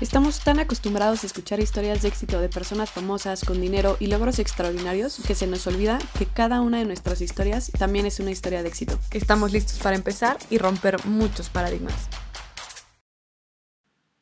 Estamos tan acostumbrados a escuchar historias de éxito de personas famosas con dinero y logros extraordinarios que se nos olvida que cada una de nuestras historias también es una historia de éxito. Estamos listos para empezar y romper muchos paradigmas.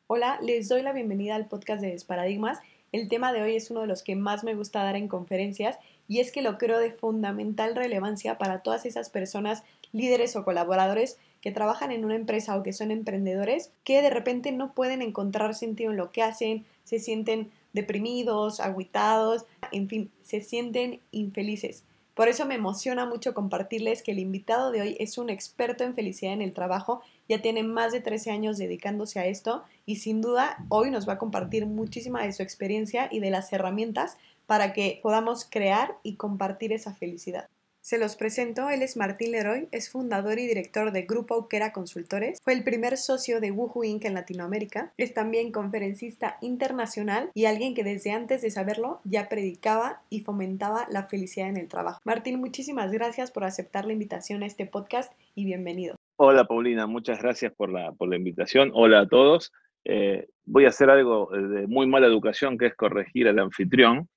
Hola, les doy la bienvenida al podcast de Desparadigmas. El tema de hoy es uno de los que más me gusta dar en conferencias y es que lo creo de fundamental relevancia para todas esas personas, líderes o colaboradores que trabajan en una empresa o que son emprendedores que de repente no pueden encontrar sentido en lo que hacen, se sienten deprimidos, aguitados, en fin, se sienten infelices. Por eso me emociona mucho compartirles que el invitado de hoy es un experto en felicidad en el trabajo, ya tiene más de 13 años dedicándose a esto y sin duda hoy nos va a compartir muchísima de su experiencia y de las herramientas para que podamos crear y compartir esa felicidad. Se los presento, él es Martín Leroy, es fundador y director de Grupo Auquera Consultores, fue el primer socio de Woohoo Inc. en Latinoamérica, es también conferencista internacional y alguien que desde antes de saberlo ya predicaba y fomentaba la felicidad en el trabajo. Martín, muchísimas gracias por aceptar la invitación a este podcast y bienvenido. Hola Paulina, muchas gracias por la, por la invitación. Hola a todos. Eh, voy a hacer algo de muy mala educación, que es corregir al anfitrión,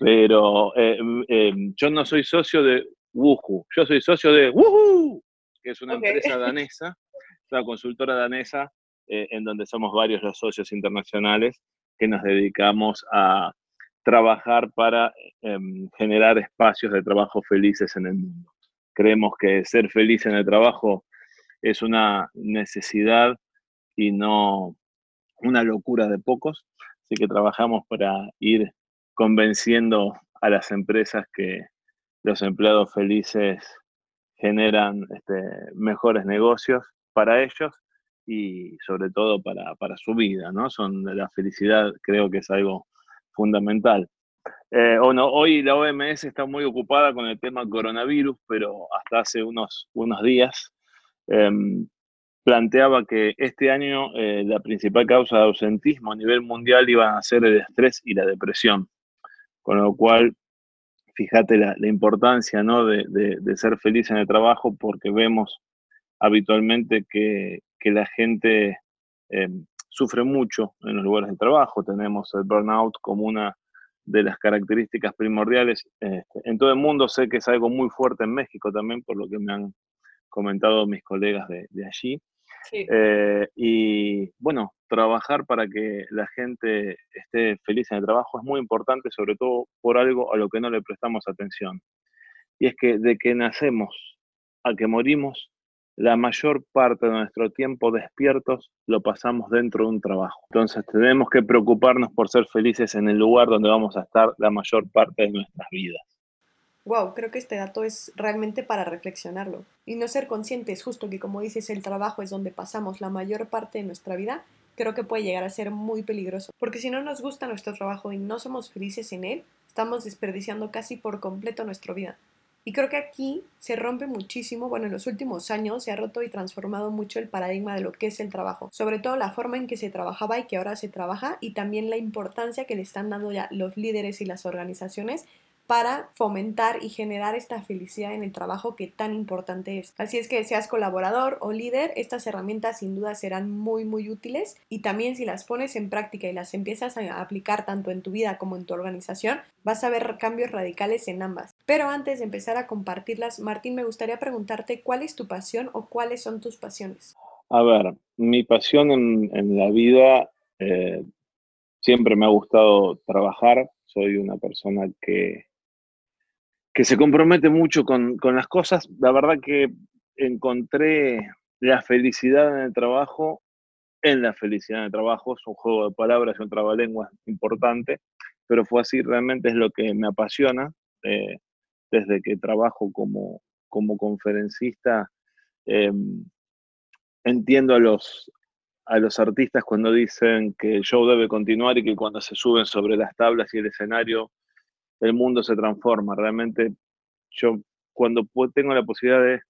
pero eh, eh, yo no soy socio de Woohoo. Yo soy socio de Woohoo, que es una empresa danesa, una consultora danesa, eh, en donde somos varios los socios internacionales que nos dedicamos a trabajar para em, generar espacios de trabajo felices en el mundo. Creemos que ser feliz en el trabajo es una necesidad y no una locura de pocos, así que trabajamos para ir convenciendo a las empresas que los empleados felices generan este, mejores negocios para ellos y sobre todo para, su vida, ¿no? Son la felicidad creo que es algo fundamental. Eh, hoy la OMS está muy ocupada con el tema coronavirus, pero hasta hace unos, unos días em, planteaba que este año eh, la principal causa de ausentismo a nivel mundial iba a ser el estrés y la depresión, con lo cual fíjate la, importancia ¿no? de, ser feliz en el trabajo porque vemos habitualmente que, la gente eh, sufre mucho en los lugares de trabajo. Tenemos el burnout como una de las características primordiales este, en todo el mundo. Sé que es algo muy fuerte en México también, por lo que me han comentado mis colegas de, allí. Eh, y bueno, trabajar para que la gente esté feliz en el trabajo es muy importante, sobre todo por algo a lo que no le prestamos atención. Y es que de que nacemos a que morimos, la mayor parte de nuestro tiempo despiertos lo pasamos dentro de un trabajo. Entonces tenemos que preocuparnos por ser felices en el lugar donde vamos a estar la mayor parte de nuestras vidas. Wow, creo que este dato es realmente para reflexionarlo y no ser conscientes, justo que como dices, el trabajo es donde pasamos la mayor parte de nuestra vida creo que puede llegar a ser muy peligroso. Porque si no nos gusta nuestro trabajo y no somos felices en él, estamos desperdiciando casi por completo nuestra vida. Y creo que aquí se rompe muchísimo, bueno, en los últimos años se ha roto y transformado mucho el paradigma de lo que es el trabajo, sobre todo la forma en que se trabajaba y que ahora se trabaja y también la importancia que le están dando ya los líderes y las organizaciones para fomentar y generar esta felicidad en el trabajo que tan importante es. Así es que seas colaborador o líder, estas herramientas sin duda serán muy muy útiles y también si las pones en práctica y las empiezas a aplicar tanto en tu vida como en tu organización, vas a ver cambios radicales en ambas. Pero antes de empezar a compartirlas, Martín, me gustaría preguntarte cuál es tu pasión o cuáles son tus pasiones. A ver, mi pasión en, la vida eh, siempre me ha gustado trabajar. Soy una persona que que se compromete mucho con, las cosas. La verdad que encontré la felicidad en el trabajo, en la felicidad en el trabajo, es un juego de palabras y un trabalengua importante, pero fue así, realmente es lo que me apasiona. Eh, desde que trabajo como, como conferencista, em, entiendo a los, a los artistas cuando dicen que el show debe continuar y que cuando se suben sobre las tablas y el escenario el mundo se transforma. Realmente yo cuando tengo la posibilidad de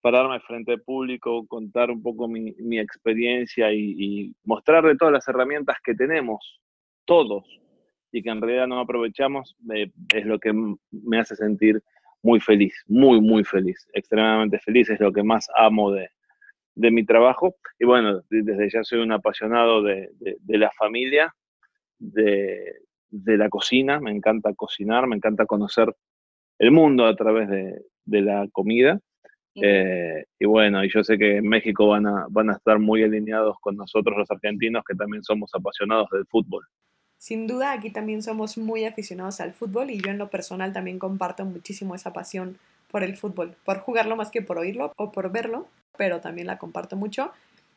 pararme frente al público, contar un poco mi, mi experiencia y, y, mostrarle todas las herramientas que tenemos, todos, y que en realidad no aprovechamos, eh, es lo que me hace sentir muy feliz, muy, muy feliz, extremadamente feliz, es lo que más amo de, de mi trabajo. Y bueno, desde ya soy un apasionado de, de, de la familia, de, de, la cocina, me encanta cocinar, me encanta conocer el mundo a través de, la comida. Eh, y bueno, y yo sé que en México van a, van a estar muy alineados con nosotros los argentinos, que también somos apasionados del fútbol. Sin duda, aquí también somos muy aficionados al fútbol y yo en lo personal también comparto muchísimo esa pasión por el fútbol, por jugarlo más que por oírlo o por verlo, pero también la comparto mucho.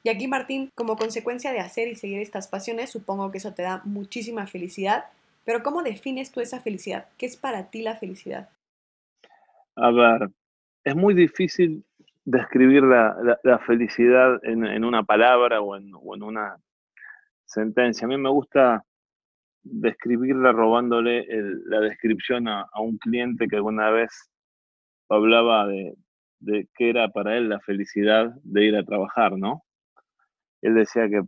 Y aquí, Martín, como consecuencia de hacer y seguir estas pasiones, supongo que eso te da muchísima felicidad, pero ¿cómo defines tú esa felicidad? ¿Qué es para ti la felicidad? A ver, es muy difícil describir la, felicidad en, una palabra o en, una sentencia. A mí me gusta describirla robándole la descripción a, a, un cliente que alguna vez hablaba de, de qué era para él la felicidad de ir a trabajar, ¿no? Él decía que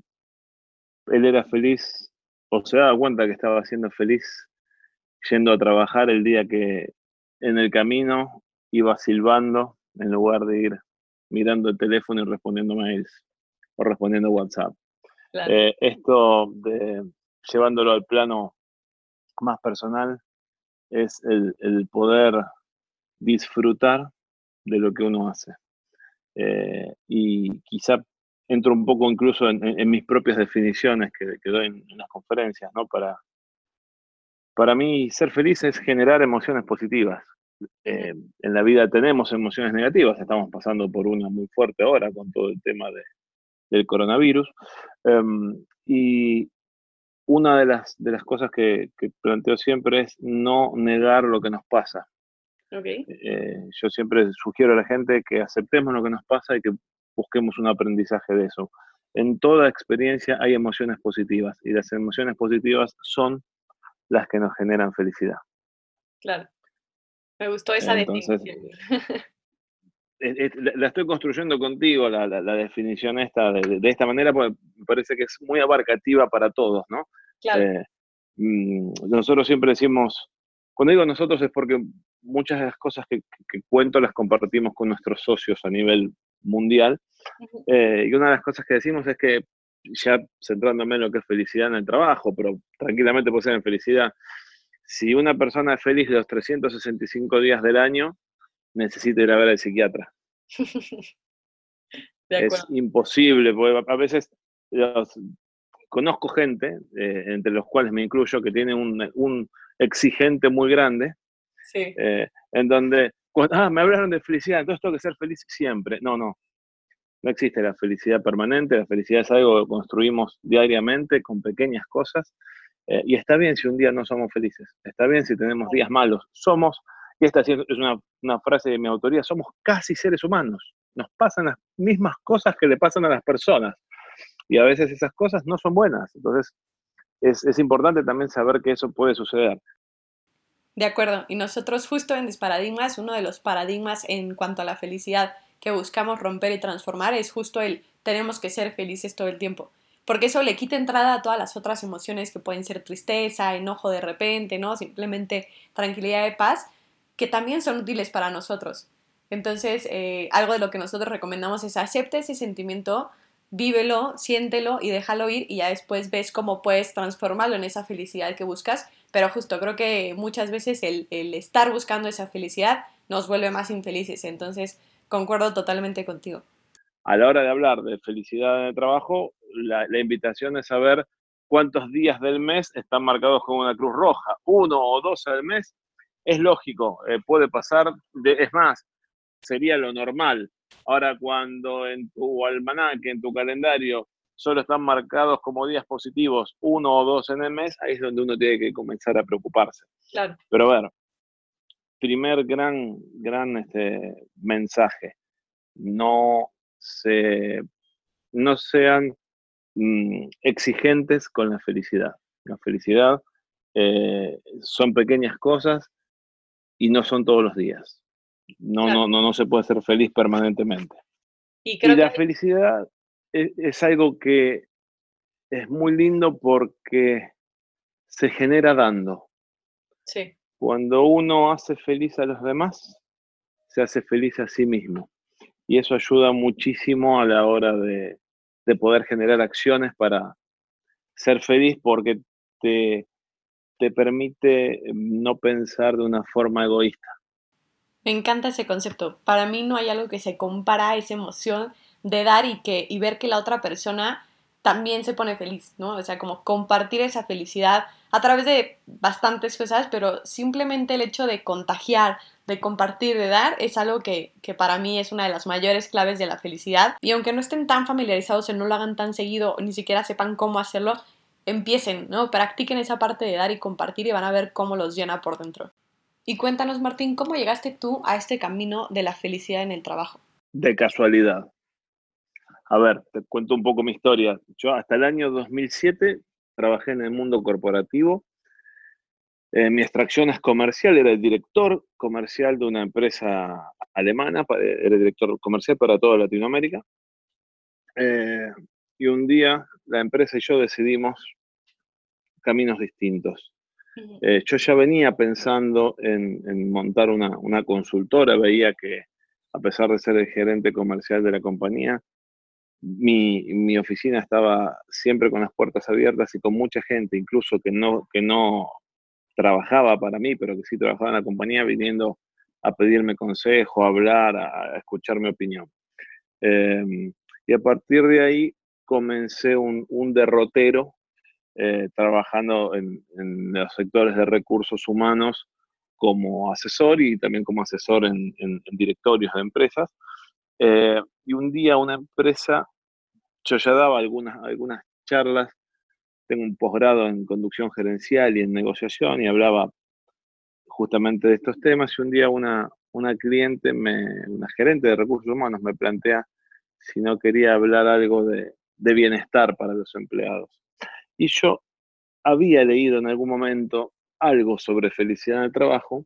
él era feliz o se daba cuenta que estaba siendo feliz yendo a trabajar el día que en el camino iba silbando en lugar de ir mirando el teléfono y respondiendo mails o respondiendo WhatsApp. Claro. Eh, esto de llevándolo al plano más personal es el, el, poder disfrutar de lo que uno hace. Eh, y quizá entro un poco incluso en, en, en mis propias definiciones que, que doy en, en, las conferencias, ¿no? Para, para mí, ser feliz es generar emociones positivas. Eh, en la vida tenemos emociones negativas, estamos pasando por una muy fuerte ahora con todo el tema de, del coronavirus. Um, y una de las, de las cosas que, que, planteo siempre es no negar lo que nos pasa. Okay. Eh, yo siempre sugiero a la gente que aceptemos lo que nos pasa y que busquemos un aprendizaje de eso. En toda experiencia hay emociones positivas y las emociones positivas son las que nos generan felicidad. Claro. Me gustó esa Entonces, definición. La estoy construyendo contigo, la, la, la definición esta, de, de, esta manera, porque me parece que es muy abarcativa para todos, ¿no? Claro. Eh, mm, nosotros siempre decimos, cuando digo nosotros es porque muchas de las cosas que, que cuento las compartimos con nuestros socios a nivel mundial, eh, y una de las cosas que decimos es que, ya centrándome en lo que es felicidad en el trabajo, pero tranquilamente puede ser en felicidad, si una persona es feliz los 365 días del año, necesita ir a ver al psiquiatra. es imposible, porque a veces los, conozco gente, eh, entre los cuales me incluyo, que tiene un, un exigente muy grande, sí. eh, en donde, ah, me hablaron de felicidad, entonces tengo que ser feliz siempre. No, no. No existe la felicidad permanente, la felicidad es algo que construimos diariamente con pequeñas cosas. Eh, y está bien si un día no somos felices, está bien si tenemos días malos. Somos y esta es una, una, frase de mi autoría, somos casi seres humanos, nos pasan las mismas cosas que le pasan a las personas, y a veces esas cosas no son buenas, entonces es, es importante también saber que eso puede suceder. De acuerdo, y nosotros justo en Desparadigmas, uno de los paradigmas en cuanto a la felicidad que buscamos romper y transformar es justo el tenemos que ser felices todo el tiempo porque eso le quita entrada a todas las otras emociones que pueden ser tristeza, enojo de repente, ¿no? Simplemente tranquilidad y paz, que también son útiles para nosotros. Entonces, eh, algo de lo que nosotros recomendamos es acepta ese sentimiento, vívelo, siéntelo y déjalo ir y ya después ves cómo puedes transformarlo en esa felicidad que buscas. Pero justo creo que muchas veces el, el estar buscando esa felicidad nos vuelve más infelices. Entonces, concuerdo totalmente contigo. A la hora de hablar de felicidad en el trabajo, la, la invitación es saber cuántos días del mes están marcados con una cruz roja, uno o dos al mes es lógico, eh, puede pasar, de, es más, sería lo normal. Ahora, cuando en tu almanaque, en tu calendario, solo están marcados como días positivos uno o dos en el mes, ahí es donde uno tiene que comenzar a preocuparse. Claro. Pero a ver, primer gran, gran este, mensaje, no, se, no sean mmm, exigentes con la felicidad. La felicidad eh, son pequeñas cosas y no son todos los días. No, Claro. no, no, no se puede ser feliz permanentemente. Y la que felicidad e- es, algo que es muy lindo porque se genera dando. sí, Cuando uno hace feliz a los demás, se hace feliz a sí mismo. Y eso ayuda muchísimo a la hora de, de poder generar acciones para ser feliz porque te, te permite no pensar de una forma egoísta. Me encanta ese concepto. Para mí no hay algo que se compara a esa emoción de dar y, que, y ver que la otra persona también se pone feliz, ¿no? O sea, como compartir esa felicidad a través de bastantes cosas, pero simplemente el hecho de contagiar, de compartir, de dar, es algo que, que para mí es una de las mayores claves de la felicidad. Y aunque no estén tan familiarizados o no lo hagan tan seguido o ni siquiera sepan cómo hacerlo, empiecen, ¿no? Practiquen esa parte de dar y compartir y van a ver cómo los llena por dentro. Y cuéntanos, Martín, ¿cómo llegaste tú a este camino de la felicidad en el trabajo? De casualidad. A ver, te cuento un poco mi historia. Yo hasta el año 2007 trabajé en el mundo corporativo. Eh, mi extracción es comercial, era el director comercial de una empresa alemana, pa- era el director comercial para toda Latinoamérica. Eh, y un día la empresa y yo decidimos caminos distintos. Eh, yo ya venía pensando en, montar una, consultora, veía que a pesar de ser el gerente comercial de la compañía, mi, oficina estaba siempre con las puertas abiertas y con mucha gente, incluso que no, que no trabajaba para mí, pero que sí trabajaba en la compañía, viniendo a pedirme consejo, a hablar, a, escuchar mi opinión. Eh, y a partir de ahí comencé un derrotero eh, trabajando en, los sectores de recursos humanos como asesor y también como asesor en, en- directorios de empresas. Eh, y un día una empresa, yo ya daba algunas, algunas charlas, tengo un posgrado en conducción gerencial y en negociación y hablaba justamente de estos temas y un día una, una cliente, una gerente de recursos humanos me plantea si no quería hablar algo de bienestar para los empleados. Y yo había leído en algún momento algo sobre felicidad en el trabajo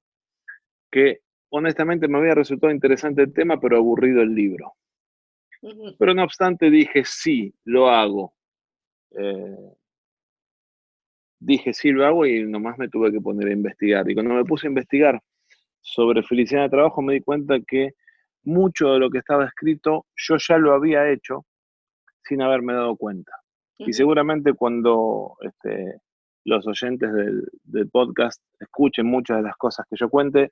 que honestamente me había resultado interesante el tema, pero aburrido el libro. Pero no obstante dije, sí, lo hago. Eh, dije, sí, lo hago y nomás me tuve que poner a investigar. Y cuando me puse a investigar sobre felicidad de trabajo, me di cuenta que mucho de lo que estaba escrito yo ya lo había hecho sin haberme dado cuenta. Y seguramente cuando este, los oyentes del, del podcast escuchen muchas de las cosas que yo cuente,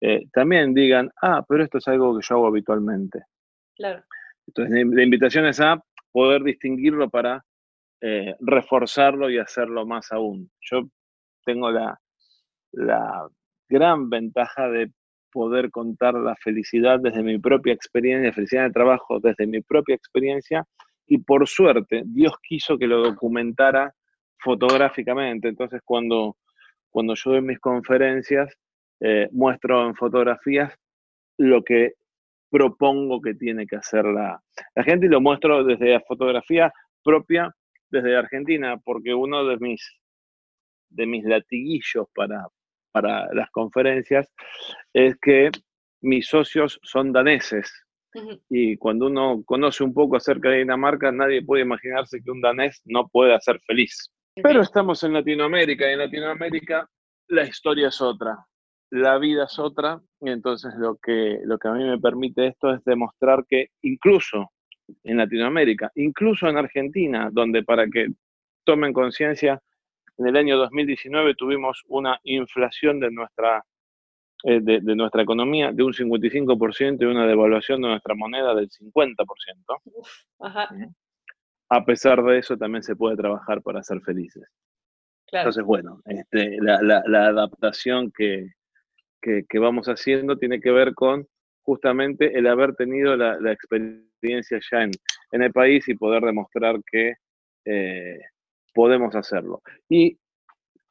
eh, también digan, ah, pero esto es algo que yo hago habitualmente. Claro. Entonces, la- invitación es a poder distinguirlo para eh, reforzarlo y hacerlo más aún. Yo tengo la, la gran ventaja de poder contar la felicidad desde mi propia experiencia, felicidad el trabajo desde mi propia experiencia, y por suerte Dios quiso que lo documentara fotográficamente. Entonces, cuando, cuando yo doy mis conferencias, eh, muestro en fotografías lo que propongo que tiene que hacer la, la gente y lo muestro desde la fotografía propia desde Argentina, porque uno de mis, de mis latiguillos para, para las conferencias es que mis socios son daneses y cuando uno conoce un poco acerca de Dinamarca, nadie puede imaginarse que un danés no pueda ser feliz. Pero estamos en Latinoamérica y en Latinoamérica la historia es otra, la vida es otra, y entonces lo que, lo que a mí me permite esto es demostrar que incluso en Latinoamérica, incluso en Argentina, donde para que tomen conciencia, en el año 2019 tuvimos una inflación de nuestra, de, de nuestra economía de un 55% y una devaluación de nuestra moneda del 50%. Ajá, A pesar de eso, también se puede trabajar para ser felices. claro. Entonces, bueno, este, la, la- la adaptación que, que- que vamos haciendo tiene que ver con justamente el haber tenido la, la experiencia ya en, en el país y poder demostrar que eh, podemos hacerlo. Y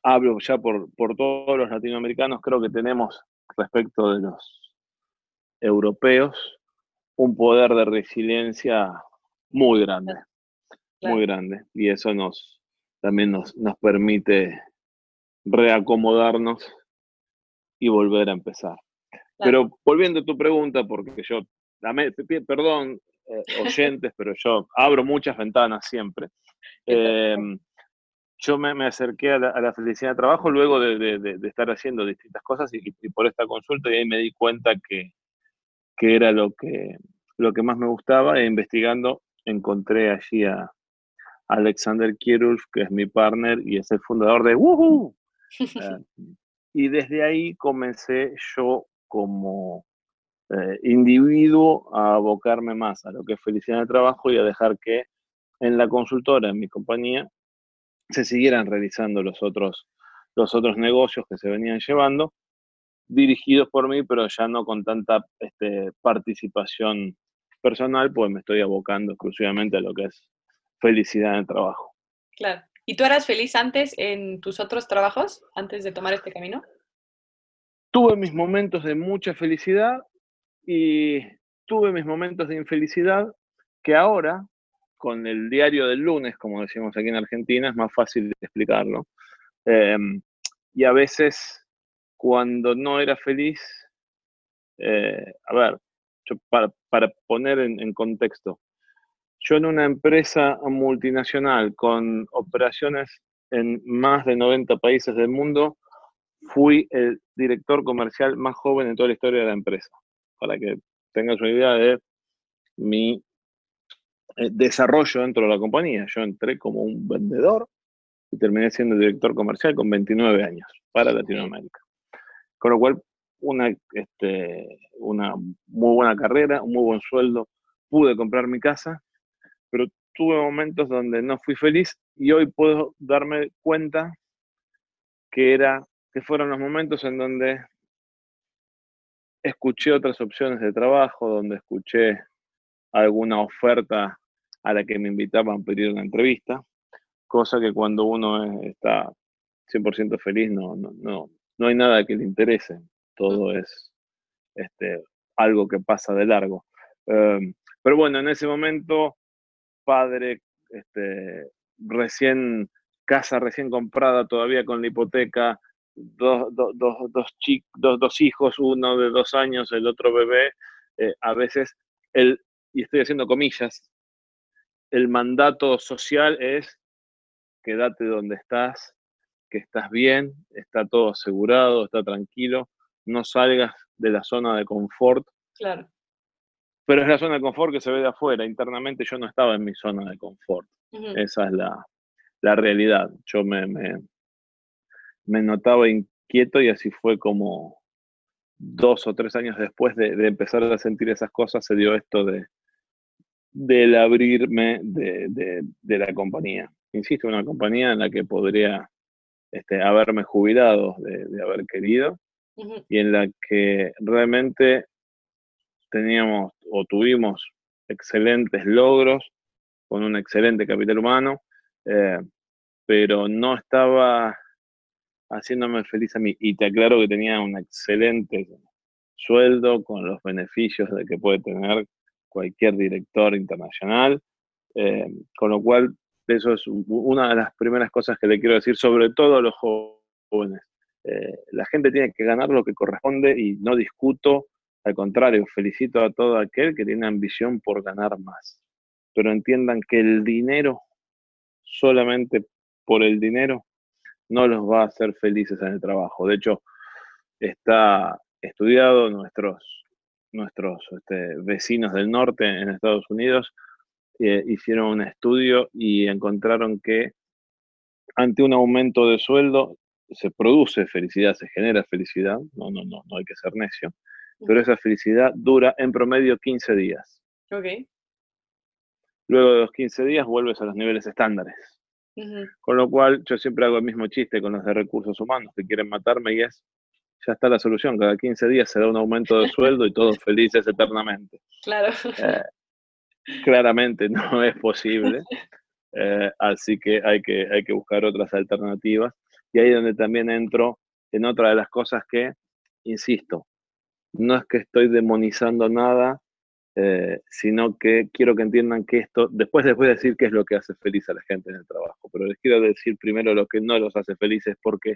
hablo ya por, por todos los latinoamericanos, creo que tenemos respecto de los europeos un poder de resiliencia muy grande, Claro. muy grande. Y eso nos también nos, nos permite reacomodarnos y volver a empezar. Pero volviendo a tu pregunta, porque yo, dame, perdón, eh, oyentes, pero yo abro muchas ventanas siempre. Em, yo me, acerqué a la, felicidad de trabajo luego de, estar haciendo distintas cosas y, por esta consulta y ahí me di cuenta que, que era lo que, lo que más me gustaba e investigando encontré allí a Alexander Kirulf, que es mi partner y es el fundador de Woohoo. Eh, y desde ahí comencé yo como eh, individuo a abocarme más a lo que es felicidad el trabajo y a dejar que en la consultora, en mi compañía, se siguieran realizando los otros, los otros negocios que se venían llevando, dirigidos por mí, pero ya no con tanta este, participación personal, pues me estoy abocando exclusivamente a lo que es felicidad en el trabajo. Claro. ¿Y tú eras feliz antes en tus otros trabajos, antes de tomar este camino? Tuve mis momentos de mucha felicidad y tuve mis momentos de infelicidad que ahora, con el diario del lunes, como decimos aquí en Argentina, es más fácil de explicarlo. Em, y a veces, cuando no era feliz, eh, a ver, para, poner en, contexto, yo en una empresa multinacional con operaciones en más de 90 países del mundo, fui el director comercial más joven en toda la historia de la empresa, para que tengas una idea de mi desarrollo dentro de la compañía. Yo entré como un vendedor y terminé siendo director comercial con 29 años para Latinoamérica. Con lo cual una, este, una muy buena carrera, un muy buen sueldo, pude comprar mi casa, pero tuve momentos donde no fui feliz y hoy puedo darme cuenta que, era, que fueron los momentos en donde escuché otras opciones de trabajo, donde escuché alguna oferta a la que me invitaban a pedir una entrevista, cosa que cuando uno está 100% feliz no, no, no, no hay nada que le interese todo es este, algo que pasa de largo. Em, pero bueno, en ese momento, padre, este, recién, casa recién comprada todavía con la hipoteca, dos, dos, dos, hijos, uno de dos años, el otro bebé, eh, a veces, el, y estoy haciendo comillas, el mandato social es quédate donde estás, que estás bien, está todo asegurado, está tranquilo, no salgas de la zona de confort. Claro. Pero es la zona de confort que se ve de afuera. Internamente yo no estaba en mi zona de confort. Esa es la, realidad. Yo me, me, notaba inquieto y así fue como dos o tres años después de, empezar a sentir esas cosas se dio esto de del abrirme de, la compañía. Insisto, una compañía en la que podría este, haberme jubilado de haber querido, y en la que realmente teníamos o tuvimos excelentes logros con un excelente capital humano, eh, pero no estaba haciéndome feliz a mí. Y te aclaro que tenía un excelente sueldo con los beneficios de que puede tener cualquier director internacional, eh, con lo cual eso es una de las primeras cosas que le quiero decir, sobre todo a los jóvenes. Eh, la gente tiene que ganar lo que corresponde y no discuto, al contrario, felicito a todo aquel que tiene ambición por ganar más. Pero entiendan que el dinero, solamente por el dinero, no los va a hacer felices en el trabajo. De hecho, está estudiado nuestros, nuestros este, vecinos del norte en Estados Unidos eh, hicieron un estudio y encontraron que ante un aumento de sueldo se produce felicidad, se genera felicidad, no, no, no, no hay que ser necio, pero esa felicidad dura en promedio 15 días. Ok. Luego de los 15 días vuelves a los niveles estándares. Con lo cual yo siempre hago el mismo chiste con los de recursos humanos que quieren matarme y es, ya está la solución, cada 15 días se da un aumento de sueldo y todos felices eternamente. Claro. Eh, claramente no es posible, eh, así que hay, que hay que buscar otras alternativas. Y ahí es donde también entro en otra de las cosas que, insisto, no es que estoy demonizando nada, eh, sino que quiero que entiendan que esto, después les voy a decir qué es lo que hace feliz a la gente en el trabajo, pero les quiero decir primero lo que no los hace felices, porque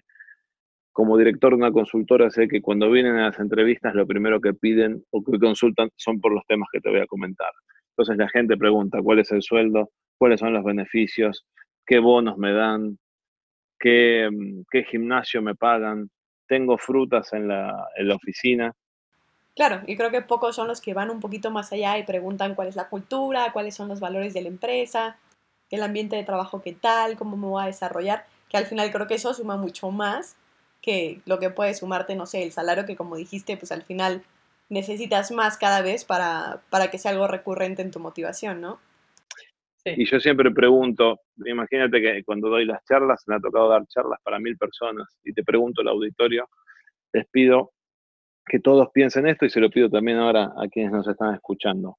como director de una consultora sé que cuando vienen a las entrevistas lo primero que piden o que consultan son por los temas que te voy a comentar. Entonces la gente pregunta cuál es el sueldo, cuáles son los beneficios, qué bonos me dan, qué, mm, qué gimnasio me pagan, tengo frutas en la, en la oficina. Claro, y creo que pocos son los que van un poquito más allá y preguntan cuál es la cultura, cuáles son los valores de la empresa, el ambiente de trabajo qué tal, cómo me voy a desarrollar, que al final creo que eso suma mucho más que lo que puede sumarte, no sé, el salario que como dijiste, pues al final necesitas más cada vez para, para que sea algo recurrente en tu motivación, ¿no? Y yo siempre pregunto, imagínate que cuando doy las charlas, me ha tocado dar charlas para mil personas y te pregunto al auditorio, les pido que todos piensen esto y se lo pido también ahora a quienes nos están escuchando.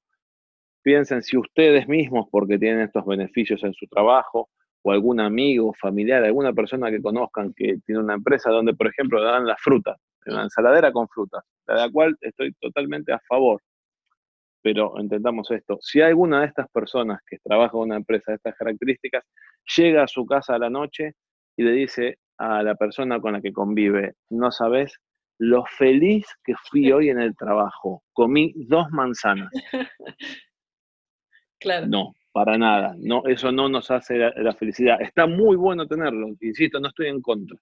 Piensen si ustedes mismos, porque tienen estos beneficios en su trabajo, o algún amigo, familiar, alguna persona que conozcan que tiene una empresa donde, por ejemplo, dan las frutas, una ensaladera con frutas, de la cual estoy totalmente a favor. Pero entendamos esto, si alguna de estas personas que trabaja en una empresa de estas características llega a su casa a la noche y le dice a la persona con la que convive, no sabes lo feliz que fui hoy en el trabajo, comí dos manzanas. Claro. No, para nada. No, eso no nos hace la, felicidad. Está muy bueno tenerlo, insisto, no estoy en contra,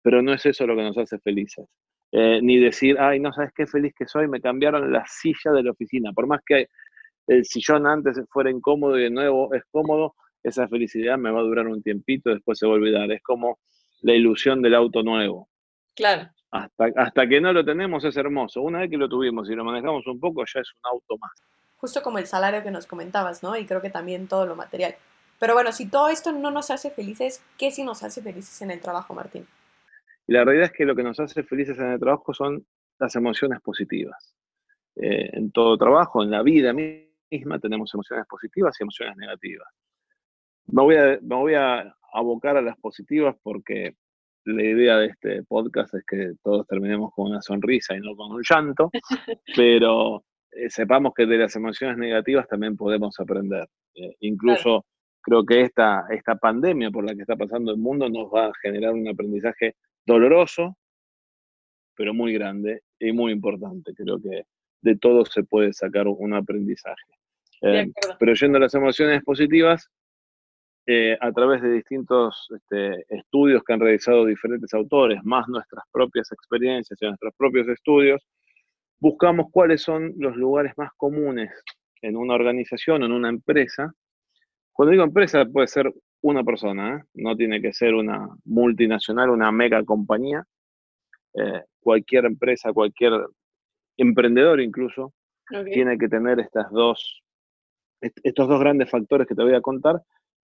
pero no es eso lo que nos hace felices. Eh, ni decir, ay, no sabes qué feliz que soy, me cambiaron la silla de la oficina. Por más que el sillón antes fuera incómodo y de nuevo es cómodo, esa felicidad me va a durar un tiempito, después se va a olvidar. Es como la ilusión del auto nuevo. Claro. Hasta, hasta que no lo tenemos es hermoso. Una vez que lo tuvimos y lo manejamos un poco, ya es un auto más justo como el salario que nos comentabas, ¿no? Y creo que también todo lo material. Pero bueno, si todo esto no nos hace felices, ¿qué sí nos hace felices en el trabajo, Martín? La realidad es que lo que nos hace felices en el trabajo son las emociones positivas. Eh, en todo trabajo, en la vida misma, tenemos emociones positivas y emociones negativas. Me voy, a, me voy a abocar a las positivas porque la idea de este podcast es que todos terminemos con una sonrisa y no con un llanto, pero sepamos que de las emociones negativas también podemos aprender. Eh, incluso creo que esta, esta pandemia por la que está pasando el mundo nos va a generar un aprendizaje doloroso, pero muy grande y muy importante. Creo que de todo se puede sacar un aprendizaje. Eh, pero yendo a las emociones positivas, a través de distintos este, estudios que han realizado diferentes autores, más nuestras propias experiencias y nuestros propios estudios, buscamos cuáles son los lugares más comunes en una organización en una empresa. Cuando digo empresa puede ser una persona, ¿eh? no tiene que ser una multinacional, una mega compañía. Eh, cualquier empresa, cualquier emprendedor incluso, tiene que tener estas dos, estos dos grandes factores que te voy a contar,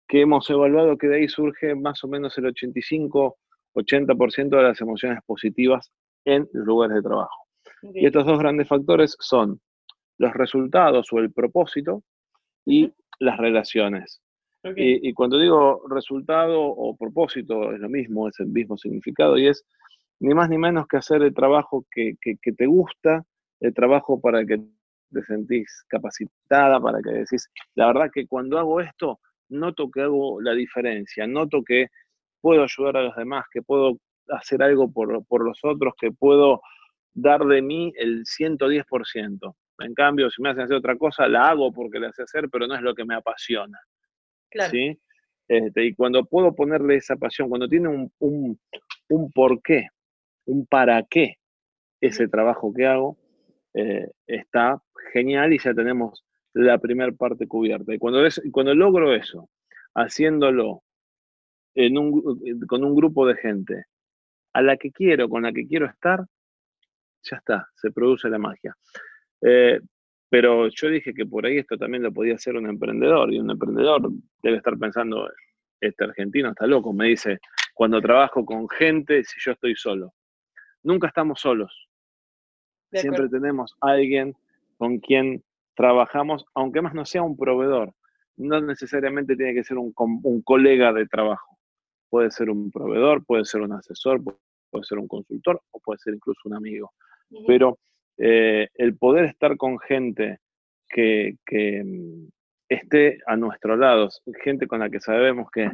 que hemos evaluado que de ahí surge más o menos el 85-80% de las emociones positivas en los lugares de trabajo. Y estos dos grandes factores son los resultados o el propósito y las relaciones. Y, cuando digo resultado o propósito, es lo mismo, es el mismo significado y es ni más ni menos que hacer el trabajo que, te gusta, el trabajo para que te sentís capacitada, para que decís, la verdad que cuando hago esto, noto que hago la diferencia, noto que puedo ayudar a los demás, que puedo hacer algo por, por los otros, que puedo dar de mí el 110%. En cambio, si me hacen hacer otra cosa, la hago porque la sé hacer, pero no es lo que me apasiona. Claro. ¿sí? Este, y cuando puedo ponerle esa pasión, cuando tiene un, un, un por qué, un para qué ese trabajo que hago, eh, está genial y ya tenemos la primera parte cubierta. Y cuando, cuando logro eso, haciéndolo en un, con un grupo de gente a la que quiero, con la que quiero estar, ya está, se produce la magia. Eh, pero yo dije que por ahí esto también lo podía hacer un emprendedor, y un emprendedor debe estar pensando, este argentino está loco, me dice, cuando trabajo con gente, si yo estoy solo. Nunca estamos solos. Siempre tenemos alguien con quien trabajamos, aunque más no sea un proveedor. No necesariamente tiene que ser un, un colega de trabajo. Puede ser un proveedor, puede ser un asesor, puede ser un consultor o puede ser incluso un amigo pero eh, el poder estar con gente que, mm, esté a nuestro lado, gente con la que sabemos que,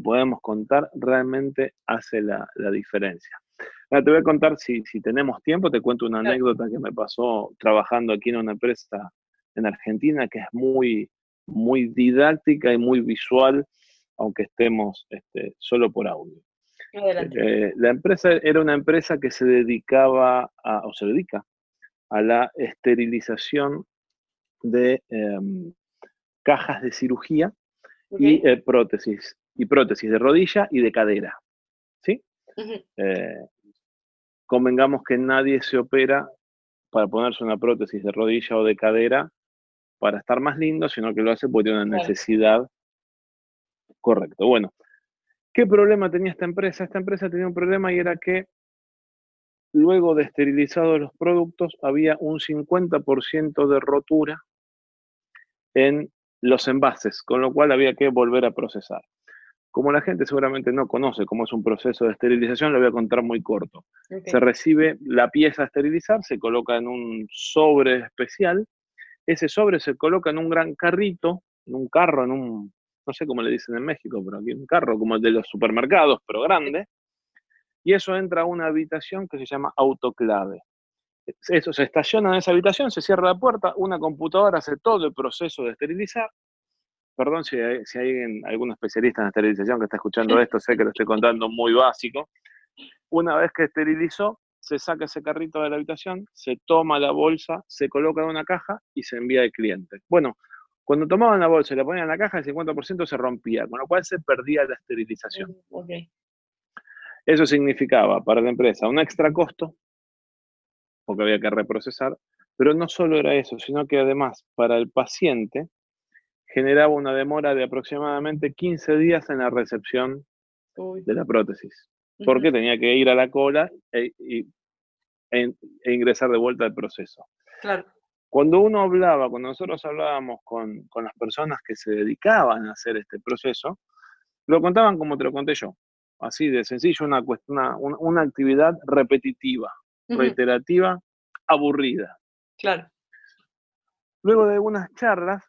podemos contar, realmente hace la, diferencia. Ahora te voy a contar, si, si tenemos tiempo, te cuento una anécdota que me pasó trabajando aquí en una empresa en Argentina que es muy, muy didáctica y muy visual, aunque estemos este, solo por audio. Adelante. Eh, la empresa era una empresa que se dedicaba a, o se dedica a la esterilización de em, cajas de cirugía y eh, prótesis, y prótesis de rodilla y de cadera. ¿sí? Eh, convengamos que nadie se opera para ponerse una prótesis de rodilla o de cadera para estar más lindo, sino que lo hace porque tiene una necesidad. Correcto. Bueno, ¿qué problema tenía esta empresa? Esta empresa tenía un problema y era que luego de esterilizados los productos había un 50% de rotura en los envases, con lo cual había que volver a procesar. Como la gente seguramente no conoce cómo es un proceso de esterilización, lo voy a contar muy corto. Se recibe la pieza a esterilizar, se coloca en un sobre especial. Ese sobre se coloca en un gran carrito, en un carro, en un, no sé cómo le dicen en México, pero aquí un carro como el de los supermercados, pero grande. Y eso entra a una habitación que se llama autoclave. Eso se estaciona en esa habitación, se cierra la puerta, una computadora hace todo el proceso de esterilizar. Perdón si hay, algún especialista en esterilización que está escuchando esto, sé que lo estoy contando muy básico. Una vez que esterilizó, se saca ese carrito de la habitación, se toma la bolsa, se coloca en una caja y se envía al cliente. Bueno, cuando tomaban la bolsa y la ponían en la caja, el 50% se rompía, con lo cual se perdía la esterilización. Ok. Eso significaba para la empresa un extra costo, porque había que reprocesar, pero no solo era eso, sino que además para el paciente generaba una demora de aproximadamente 15 días en la recepción Uy. de la prótesis, porque tenía que ir a la cola e, e- e ingresar de vuelta al proceso. Claro. Cuando uno hablaba, cuando nosotros hablábamos con, con las personas que se dedicaban a hacer este proceso, lo contaban como te lo conté yo, así de sencillo, una, una, una- actividad repetitiva, reiterativa, aburrida. Claro. Luego de algunas charlas,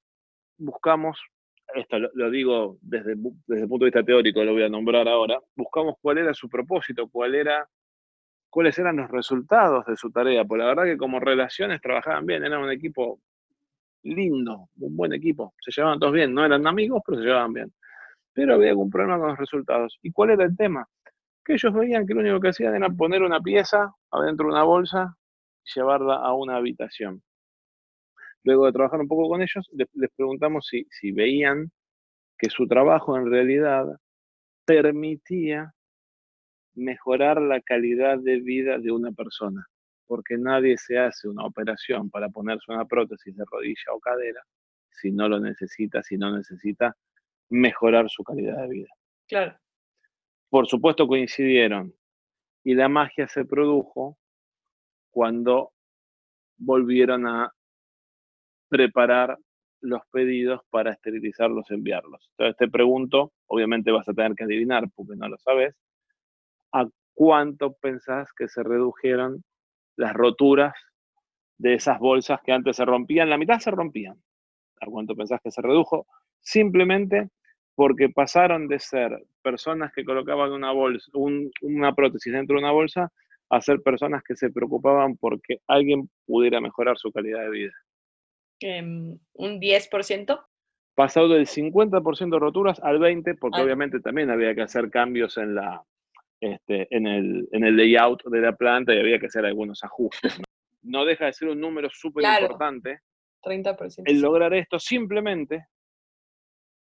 buscamos, esto lo, lo digo desde, desde el punto de vista teórico, lo voy a nombrar ahora, buscamos cuál era su propósito, cuál era, cuáles eran los resultados de su tarea, porque la verdad que como relaciones trabajaban bien, eran un equipo lindo, un buen equipo, se llevaban todos bien, no eran amigos, pero se llevaban bien. Pero había algún problema con los resultados. ¿Y cuál era el tema? Que ellos veían que lo único que hacían era poner una pieza adentro de una bolsa y llevarla a una habitación. Luego de trabajar un poco con ellos, les, les preguntamos si, si veían que su trabajo en realidad permitía mejorar la calidad de vida de una persona, porque nadie se hace una operación para ponerse una prótesis de rodilla o cadera si no lo necesita, si no necesita mejorar su calidad de vida. Claro. Por supuesto coincidieron y la magia se produjo cuando volvieron a preparar los pedidos para esterilizarlos enviarlos. Entonces te pregunto, obviamente vas a tener que adivinar porque no lo sabes, ¿a cuánto pensás que se redujeron las roturas de esas bolsas que antes se rompían? La mitad se rompían. ¿A cuánto pensás que se redujo? Simplemente porque pasaron de ser personas que colocaban una bolsa, un- una prótesis dentro de una bolsa, a ser personas que se preocupaban porque alguien pudiera mejorar su calidad de vida. Un 10%. Pasado del 50% de roturas al 20%, porque obviamente también había que hacer cambios en, la, este, en, el, en el layout de la planta y había que hacer algunos ajustes. No, No deja de ser un número súper Claro. importante 30%. el lograr esto simplemente,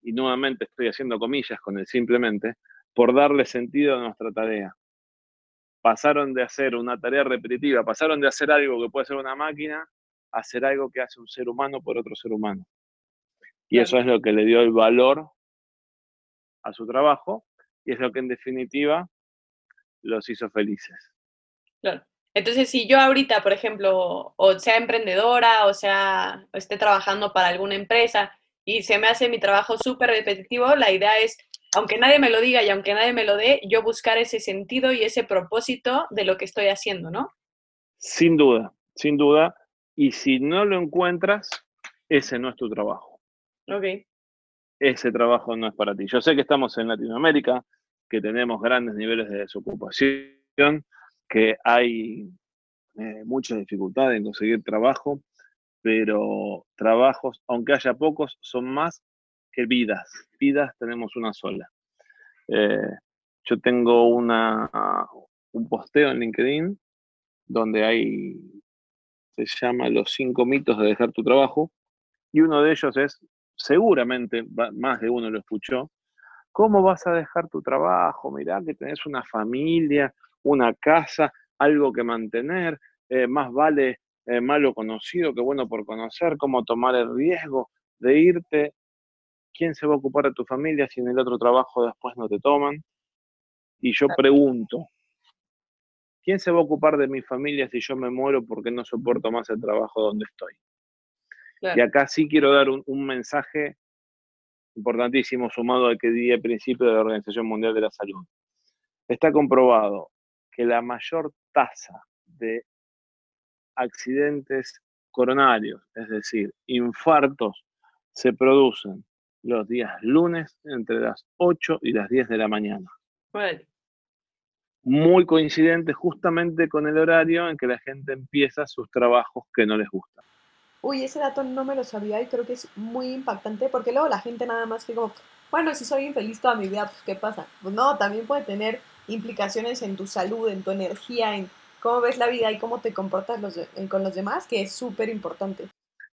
y nuevamente estoy haciendo comillas con el simplemente, por darle sentido a nuestra tarea. Pasaron de hacer una tarea repetitiva, pasaron de hacer algo que puede ser una máquina, a hacer algo que hace un ser humano por otro ser humano. Y Claro. eso es lo que le dio el valor a su trabajo y es lo que en definitiva los hizo felices. Claro. Entonces, si yo ahorita, por ejemplo, o sea emprendedora, o sea, o esté trabajando para alguna empresa y se me hace mi trabajo súper repetitivo, la idea es, aunque nadie me lo diga y aunque nadie me lo dé, yo buscar ese sentido y ese propósito de lo que estoy haciendo, ¿no? Sin duda, sin duda. Y si no lo encuentras, ese no es tu trabajo. Ok. ese trabajo no es para ti. Yo sé que estamos en Latinoamérica, que tenemos grandes niveles de desocupación, que hay eh, mucha dificultad en conseguir trabajo, pero trabajos, aunque haya pocos, son más que vidas. Vidas tenemos una sola. Eh, yo tengo una, un posteo en LinkedIn donde hay, se llama Los cinco mitos de dejar tu trabajo, y uno de ellos es, seguramente más de uno lo escuchó, ¿cómo vas a dejar tu trabajo? Mirá que tenés una familia, una casa, algo que mantener, eh, más vale eh, malo conocido que bueno por conocer, cómo tomar el riesgo de irte, quién se va a ocupar de tu familia si en el otro trabajo después no te toman. Y yo pregunto, ¿quién se va a ocupar de mi familia si yo me muero porque no soporto más el trabajo donde estoy? Y acá sí quiero dar un, un, mensaje importantísimo sumado al que di al principio de la Organización Mundial de la Salud. Está comprobado que la mayor tasa de accidentes coronarios, es decir, infartos, se producen los días lunes entre las 8 y las 10 de la mañana. Muy coincidente justamente con el horario en que la gente empieza sus trabajos que no les gustan. Uy, ese dato no me lo sabía y creo que es muy impactante porque luego la gente nada más que como, bueno, si soy infeliz toda mi vida, pues ¿qué pasa? Pues no, también puede tener implicaciones en tu salud, en tu energía, en cómo ves la vida y cómo te comportas con los demás, que es súper importante.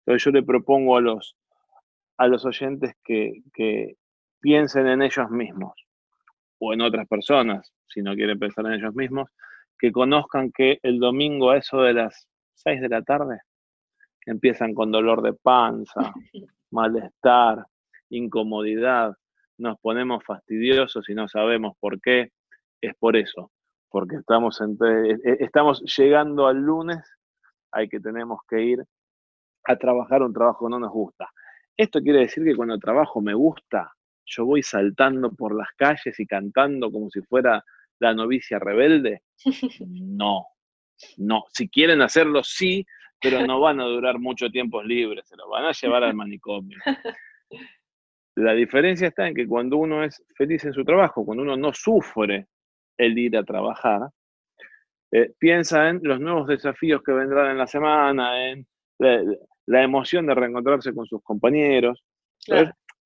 Yo le propongo a los, a los oyentes que, que piensen en ellos mismos o en otras personas, si no quieren pensar en ellos mismos, que conozcan que el domingo a eso de las 6 de la tarde empiezan con dolor de panza, malestar, incomodidad, nos ponemos fastidiosos y no sabemos por qué, es por eso, porque estamos, entre, e, e, estamos llegando al lunes, hay que tenemos que ir a trabajar un trabajo que no nos gusta. Esto quiere decir que cuando el trabajo me gusta, yo voy saltando por las calles y cantando como si fuera la novicia rebelde. No, no. Si quieren hacerlo, sí, pero no van a durar mucho tiempo libres, se lo van a llevar al manicomio. La diferencia está en que cuando uno es feliz en su trabajo, cuando uno no sufre el ir a trabajar, eh, piensa en los nuevos desafíos que vendrán en la semana, en la, emoción de reencontrarse con sus compañeros.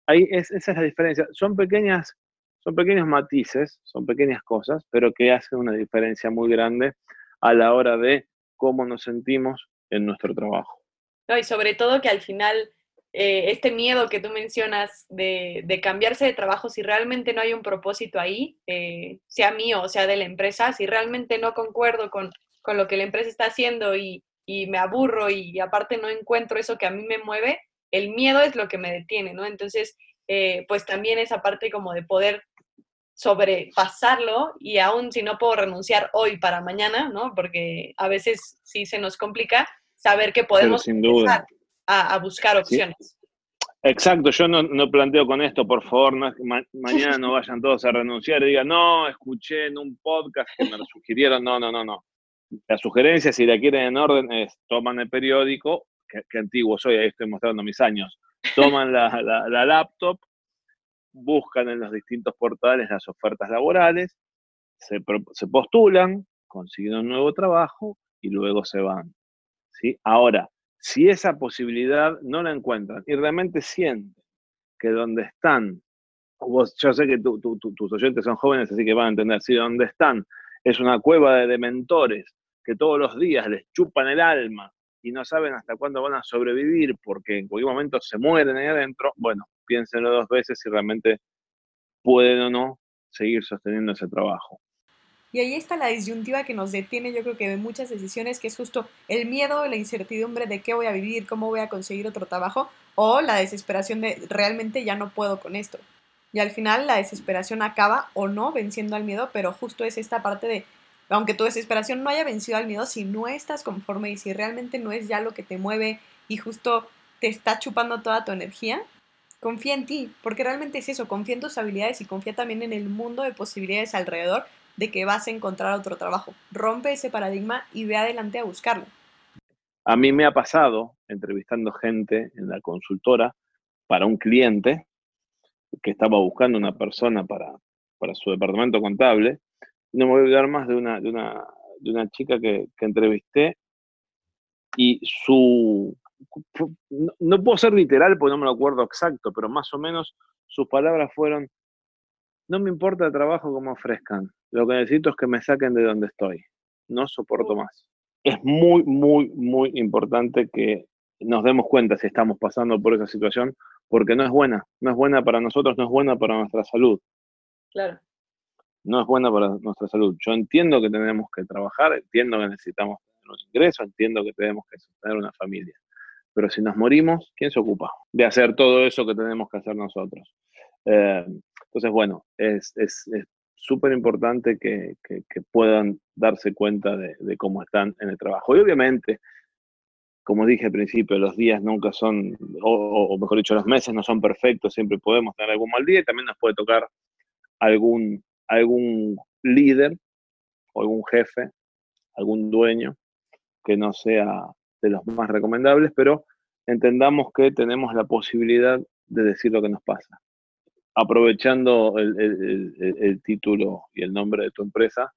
ahí esa es la diferencia. Son pequeñas, son pequeños matices, son pequeñas cosas, pero que hacen una diferencia muy grande a la hora de cómo nos sentimos en nuestro trabajo. y sobre todo que al final eh, este miedo que tú mencionas de, cambiarse de trabajo si realmente no hay un propósito ahí, eh, sea mío o sea de la empresa, si realmente no concuerdo con, lo que la empresa está haciendo y, me aburro y aparte no encuentro eso que a mí me mueve, el miedo es lo que me detiene, ¿no? Entonces, eh, pues también esa parte como de poder sobrepasarlo y aún si no puedo renunciar hoy para mañana, ¿no? Porque a veces sí se nos complica saber que podemos sin duda a, buscar opciones. Exacto, yo no, planteo con esto, por favor, mañana no vayan todos a renunciar y digan, no, escuché en un podcast que me lo sugirieron, no, no, no, no. La sugerencia, si la quieren en orden, es toman el periódico, que, antiguo soy, ahí estoy mostrando mis años, toman la, la laptop, buscan en los distintos portales las ofertas laborales, se, se postulan, consiguen un nuevo trabajo y luego se van. ¿Sí? Ahora, si esa posibilidad no la encuentran y realmente sienten que donde están, yo sé que tus oyentes son jóvenes, así que van a entender, si donde están es una cueva de dementores que todos los días les chupan el alma y no saben hasta cuándo van a sobrevivir porque en cualquier momento se mueren ahí adentro, bueno, piénsenlo dos veces si realmente pueden o no seguir sosteniendo ese trabajo. Y ahí está la disyuntiva que nos detiene, yo creo que de muchas decisiones, que es justo el miedo, la incertidumbre de qué voy a vivir, cómo voy a conseguir otro trabajo, o la desesperación de realmente ya no puedo con esto. Y al final la desesperación acaba o no venciendo al miedo, pero justo es esta parte de, aunque tu desesperación no haya vencido al miedo, si no estás conforme y si realmente no es ya lo que te mueve y justo te está chupando toda tu energía, confía en ti, porque realmente es eso, confía en tus habilidades y confía también en el mundo de posibilidades alrededor de que vas a encontrar otro trabajo. Rompe ese paradigma y ve adelante a buscarlo. A mí me ha pasado, entrevistando gente en la consultora, para un cliente que estaba buscando una persona para, para su departamento contable, no me voy a olvidar más de una, de una, de una chica que, entrevisté y su, no, no puedo ser literal porque no me lo acuerdo exacto, pero más o menos sus palabras fueron, no me importa el trabajo que me ofrezcan, lo que necesito es que me saquen de donde estoy, no soporto más. Es muy, muy, muy importante que nos demos cuenta si estamos pasando por esa situación, porque no es buena, no es buena para nosotros, no es buena para nuestra salud. Claro. No es buena para nuestra salud. Yo entiendo que tenemos que trabajar, entiendo que necesitamos tener un ingreso, entiendo que tenemos que sostener una familia. Pero si nos morimos, ¿quién se ocupa de hacer todo eso que tenemos que hacer nosotros? Eh, entonces, bueno, es súper importante que, que, puedan darse cuenta de, de, cómo están en el trabajo. Y obviamente, como dije al principio, los días nunca son, o, o, mejor dicho, los meses no son perfectos, siempre podemos tener algún mal día y también nos puede tocar algún, algún líder o algún jefe, algún dueño que no sea de los más recomendables, pero entendamos que tenemos la posibilidad de decir lo que nos pasa. Aprovechando el, el, el, el título y el nombre de tu empresa,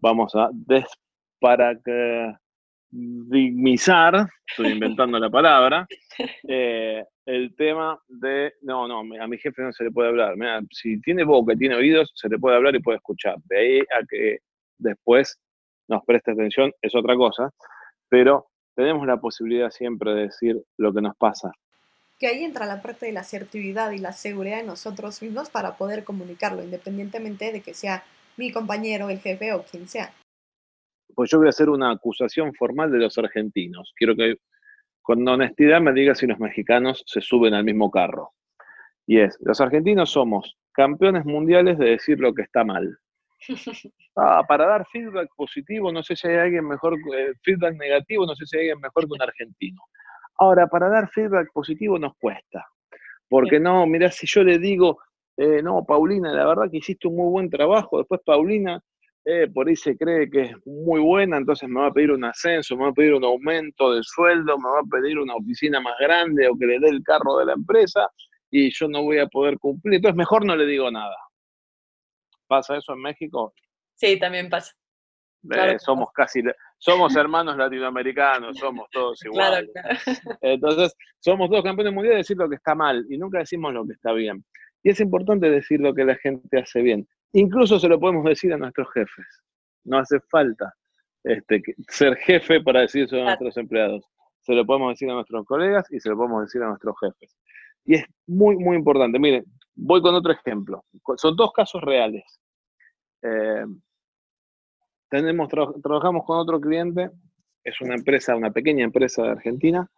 vamos a desparadigmizar, estoy inventando la palabra, eh, el tema de, no, no, a mi jefe no se le puede hablar. Si tiene boca y tiene oídos, se le puede hablar y puede escuchar. De ahí a que después nos preste atención es otra cosa, pero tenemos la posibilidad siempre de decir lo que nos pasa. Que ahí entra la parte de la asertividad y la seguridad de nosotros mismos para poder comunicarlo, independientemente de que sea mi compañero, el jefe o quien sea. Pues yo voy a hacer una acusación formal de los argentinos. Quiero que con honestidad me diga si los mexicanos se suben al mismo carro. Y es, los argentinos somos campeones mundiales de decir lo que está mal. Ah, para dar feedback positivo, no sé si hay alguien mejor, eh, feedback negativo, no sé si hay alguien mejor que un argentino. Ahora, para dar feedback positivo nos cuesta. Porque no, mira, si yo le digo, eh, no, Paulina, la verdad que hiciste un muy buen trabajo, después Paulina eh, por ahí se cree que es muy buena, entonces me va a pedir un ascenso, me va a pedir un aumento de sueldo, me va a pedir una oficina más grande o que le dé el carro de la empresa y yo no voy a poder cumplir. Entonces mejor no le digo nada. ¿Pasa eso en México? Sí, también pasa. Eh, claro somos casi, somos hermanos latinoamericanos, somos todos iguales. Claro, claro. Entonces, somos todos campeones mundiales de decir lo que está mal y nunca decimos lo que está bien. Y es importante decir lo que la gente hace bien. Incluso se lo podemos decir a nuestros jefes. No hace falta este, ser jefe para decir eso a nuestros empleados. Se lo podemos decir a nuestros colegas y se lo podemos decir a nuestros jefes. Y es muy, muy importante. Miren, voy con otro ejemplo. Son dos casos reales. Eh, tenemos, tra trabajamos con otro cliente, es una empresa, una pequeña empresa de Argentina,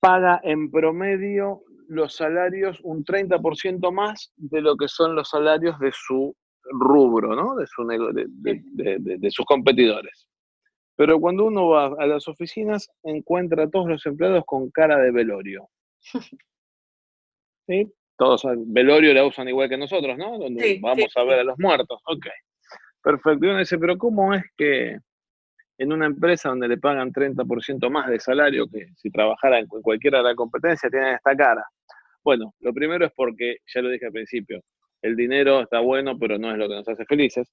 paga en promedio los salarios un 30% más de lo que son los salarios de su rubro, ¿no? de, su de, de, sus competidores. Pero cuando uno va a las oficinas, encuentra a todos los empleados con cara de velorio. ¿Sí? Todos velorio la usan igual que nosotros, ¿no? Donde sí, vamos sí, a ver a los muertos. Ok. Perfecto. Y uno dice, pero ¿cómo es que en una empresa donde le pagan 30% más de salario que si trabajara en cualquiera de la competencia tienen esta cara? Bueno, lo primero es porque, ya lo dije al principio, el dinero está bueno, pero no es lo que nos hace felices.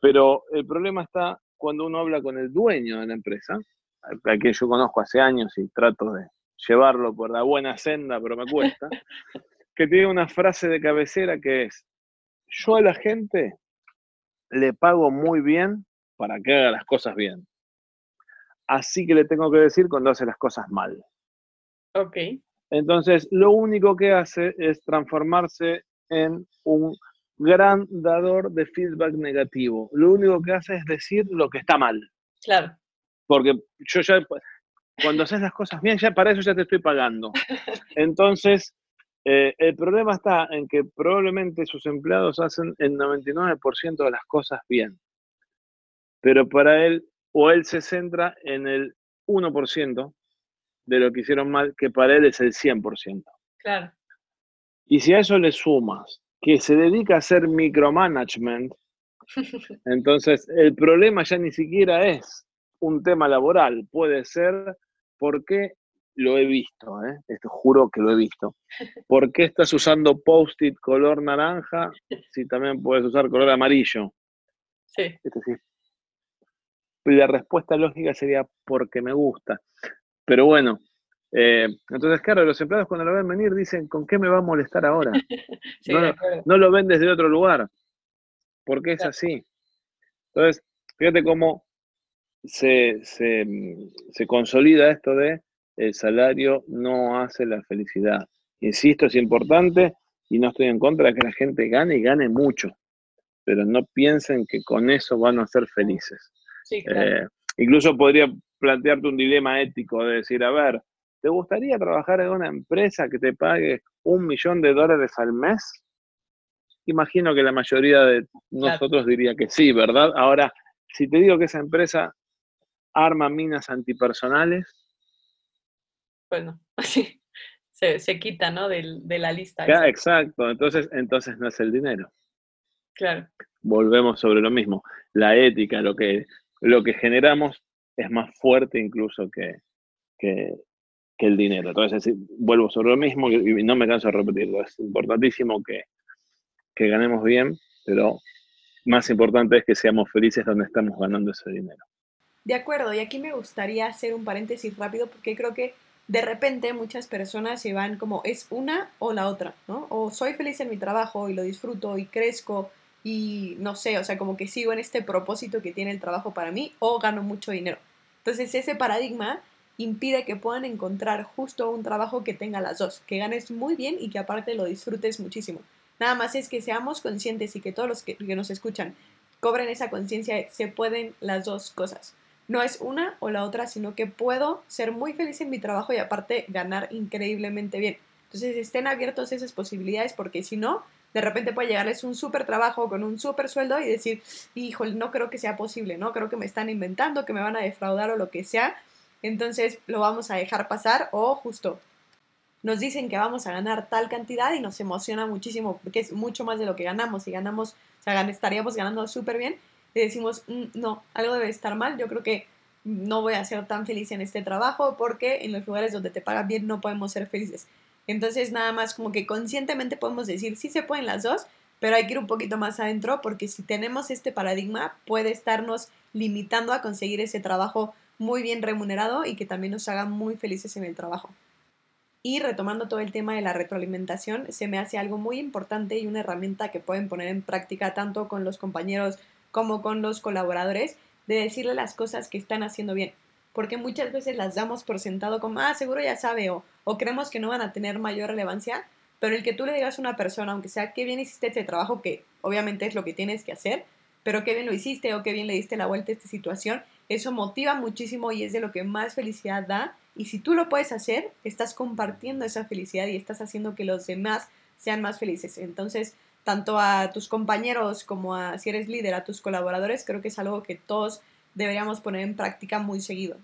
Pero el problema está cuando uno habla con el dueño de la empresa, a quien yo conozco hace años y trato de llevarlo por la buena senda, pero me cuesta, que tiene una frase de cabecera que es, yo a la gente le pago muy bien para que haga las cosas bien. Así que le tengo que decir cuando hace las cosas mal. Ok. Entonces, lo único que hace es transformarse en un gran dador de feedback negativo. Lo único que hace es decir lo que está mal. Claro. Porque yo ya, cuando haces las cosas bien, ya para eso ya te estoy pagando. Entonces, eh, el problema está en que probablemente sus empleados hacen el 99% de las cosas bien. Pero para él, o él se centra en el 1% de lo que hicieron mal, que para él es el 100%. Claro. Y si a eso le sumas que se dedica a hacer micromanagement, entonces el problema ya ni siquiera es un tema laboral, puede ser porque lo he visto, ¿eh? Esto juro que lo he visto. ¿Por qué estás usando post-it color naranja si también puedes usar color amarillo? Sí. Es decir, la respuesta lógica sería porque me gusta. Pero bueno, eh, entonces, claro, los empleados cuando lo ven venir dicen, ¿con qué me va a molestar ahora? Sí, no, lo ven desde otro lugar, porque es así. Entonces, fíjate cómo se, se, se consolida esto de el salario no hace la felicidad. Insisto, es importante y no estoy en contra de que la gente gane y gane mucho, pero no piensen que con eso van a ser felices. Sí, claro. Eh, incluso podría plantearte un dilema ético de decir, a ver, ¿te gustaría trabajar en una empresa que te pague un millón de dólares al mes? Imagino que la mayoría de nosotros diría que sí, ¿verdad? Ahora, si te digo que esa empresa arma minas antipersonales, Bueno, sí. Se, se quita, ¿no? Del- de la lista. ya, exacto, entonces, entonces no es el dinero. Claro. Volvemos sobre lo mismo. La ética, lo que, lo que generamos es más fuerte incluso que, que, que el dinero. Entonces, vuelvo sobre lo mismo y y no me canso de repetirlo. Es importantísimo que, que ganemos bien, pero más importante es que seamos felices donde estamos ganando ese dinero. De acuerdo, y aquí me gustaría hacer un paréntesis rápido porque creo que de repente muchas personas se van como es una o la otra, ¿no? O soy feliz en mi trabajo y lo disfruto y crezco y no sé, o sea, como que sigo en este propósito que tiene el trabajo para mí o gano mucho dinero. Entonces ese paradigma impide que puedan encontrar justo un trabajo que tenga las dos, que ganes muy bien y que aparte lo disfrutes muchísimo. Nada más es que seamos conscientes y que todos los que, que nos escuchan cobren esa conciencia se pueden las dos cosas no es una o la otra, sino que puedo ser muy feliz en mi trabajo y aparte ganar increíblemente bien. Entonces estén abiertos esas posibilidades porque si no, de repente puede llegarles un súper trabajo con un súper sueldo y decir, híjole, no creo que sea posible, ¿no? Creo que me están inventando, que me van a defraudar o lo que sea. Entonces lo vamos a dejar pasar o justo nos dicen que vamos a ganar tal cantidad y nos emociona muchísimo porque es mucho más de lo que ganamos y ganamos, estaríamos ganando súper bien decimos, "Mm, no, algo debe estar mal, yo creo que no voy a ser tan feliz en este trabajo porque en los lugares donde te pagan bien no podemos ser felices. Entonces nada más como que conscientemente podemos decir, sí se pueden las dos, pero hay que ir un poquito más adentro porque si tenemos este paradigma puede estarnos limitando a conseguir ese trabajo muy bien remunerado y que también nos haga muy felices en el trabajo. Y retomando todo el tema de la retroalimentación, se me hace algo muy importante y una herramienta que pueden poner en práctica tanto con los compañeros como con los colaboradores, de decirle las cosas que están haciendo bien. Porque muchas veces las damos por sentado como, ah, seguro ya sabe, o, o creemos que no van a tener mayor relevancia, pero el que tú le digas a una persona, aunque sea qué bien hiciste este trabajo, que obviamente es lo que tienes que hacer, pero qué bien lo hiciste o qué bien le diste la vuelta a esta situación, eso motiva muchísimo y es de lo que más felicidad da. Y si tú lo puedes hacer, estás compartiendo esa felicidad y estás haciendo que los demás sean más felices. Entonces, tanto a tus compañeros como a, si eres líder, a tus colaboradores, creo que es algo que todos deberíamos poner en práctica muy seguido.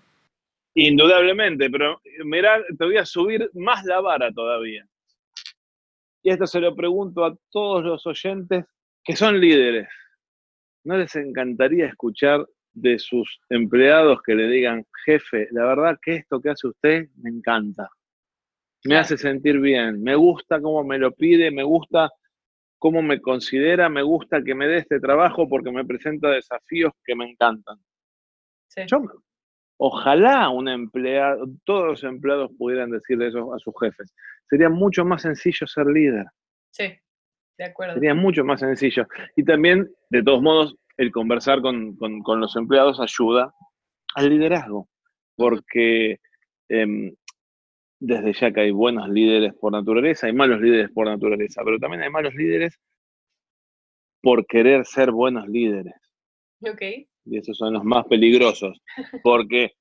Indudablemente, pero mirá, te voy a subir más la vara todavía. Y esto se lo pregunto a todos los oyentes que son líderes. ¿No les encantaría escuchar de sus empleados que le digan, jefe, la verdad que esto que hace usted me encanta? Me hace sentir bien, me gusta cómo me lo pide, me gusta cómo me considera, me gusta que me dé este trabajo porque me presenta desafíos que me encantan. Sí. Yo, ojalá un empleado, todos los empleados pudieran decirle eso a sus jefes. Sería mucho más sencillo ser líder. Sí, de acuerdo. Sería mucho más sencillo. Y también, de todos modos, el conversar con, con- con los empleados ayuda al liderazgo. Porque em, desde ya que hay buenos líderes por naturaleza, hay malos líderes por naturaleza, pero también hay malos líderes por querer ser buenos líderes Ok, y esos son los más peligrosos, porque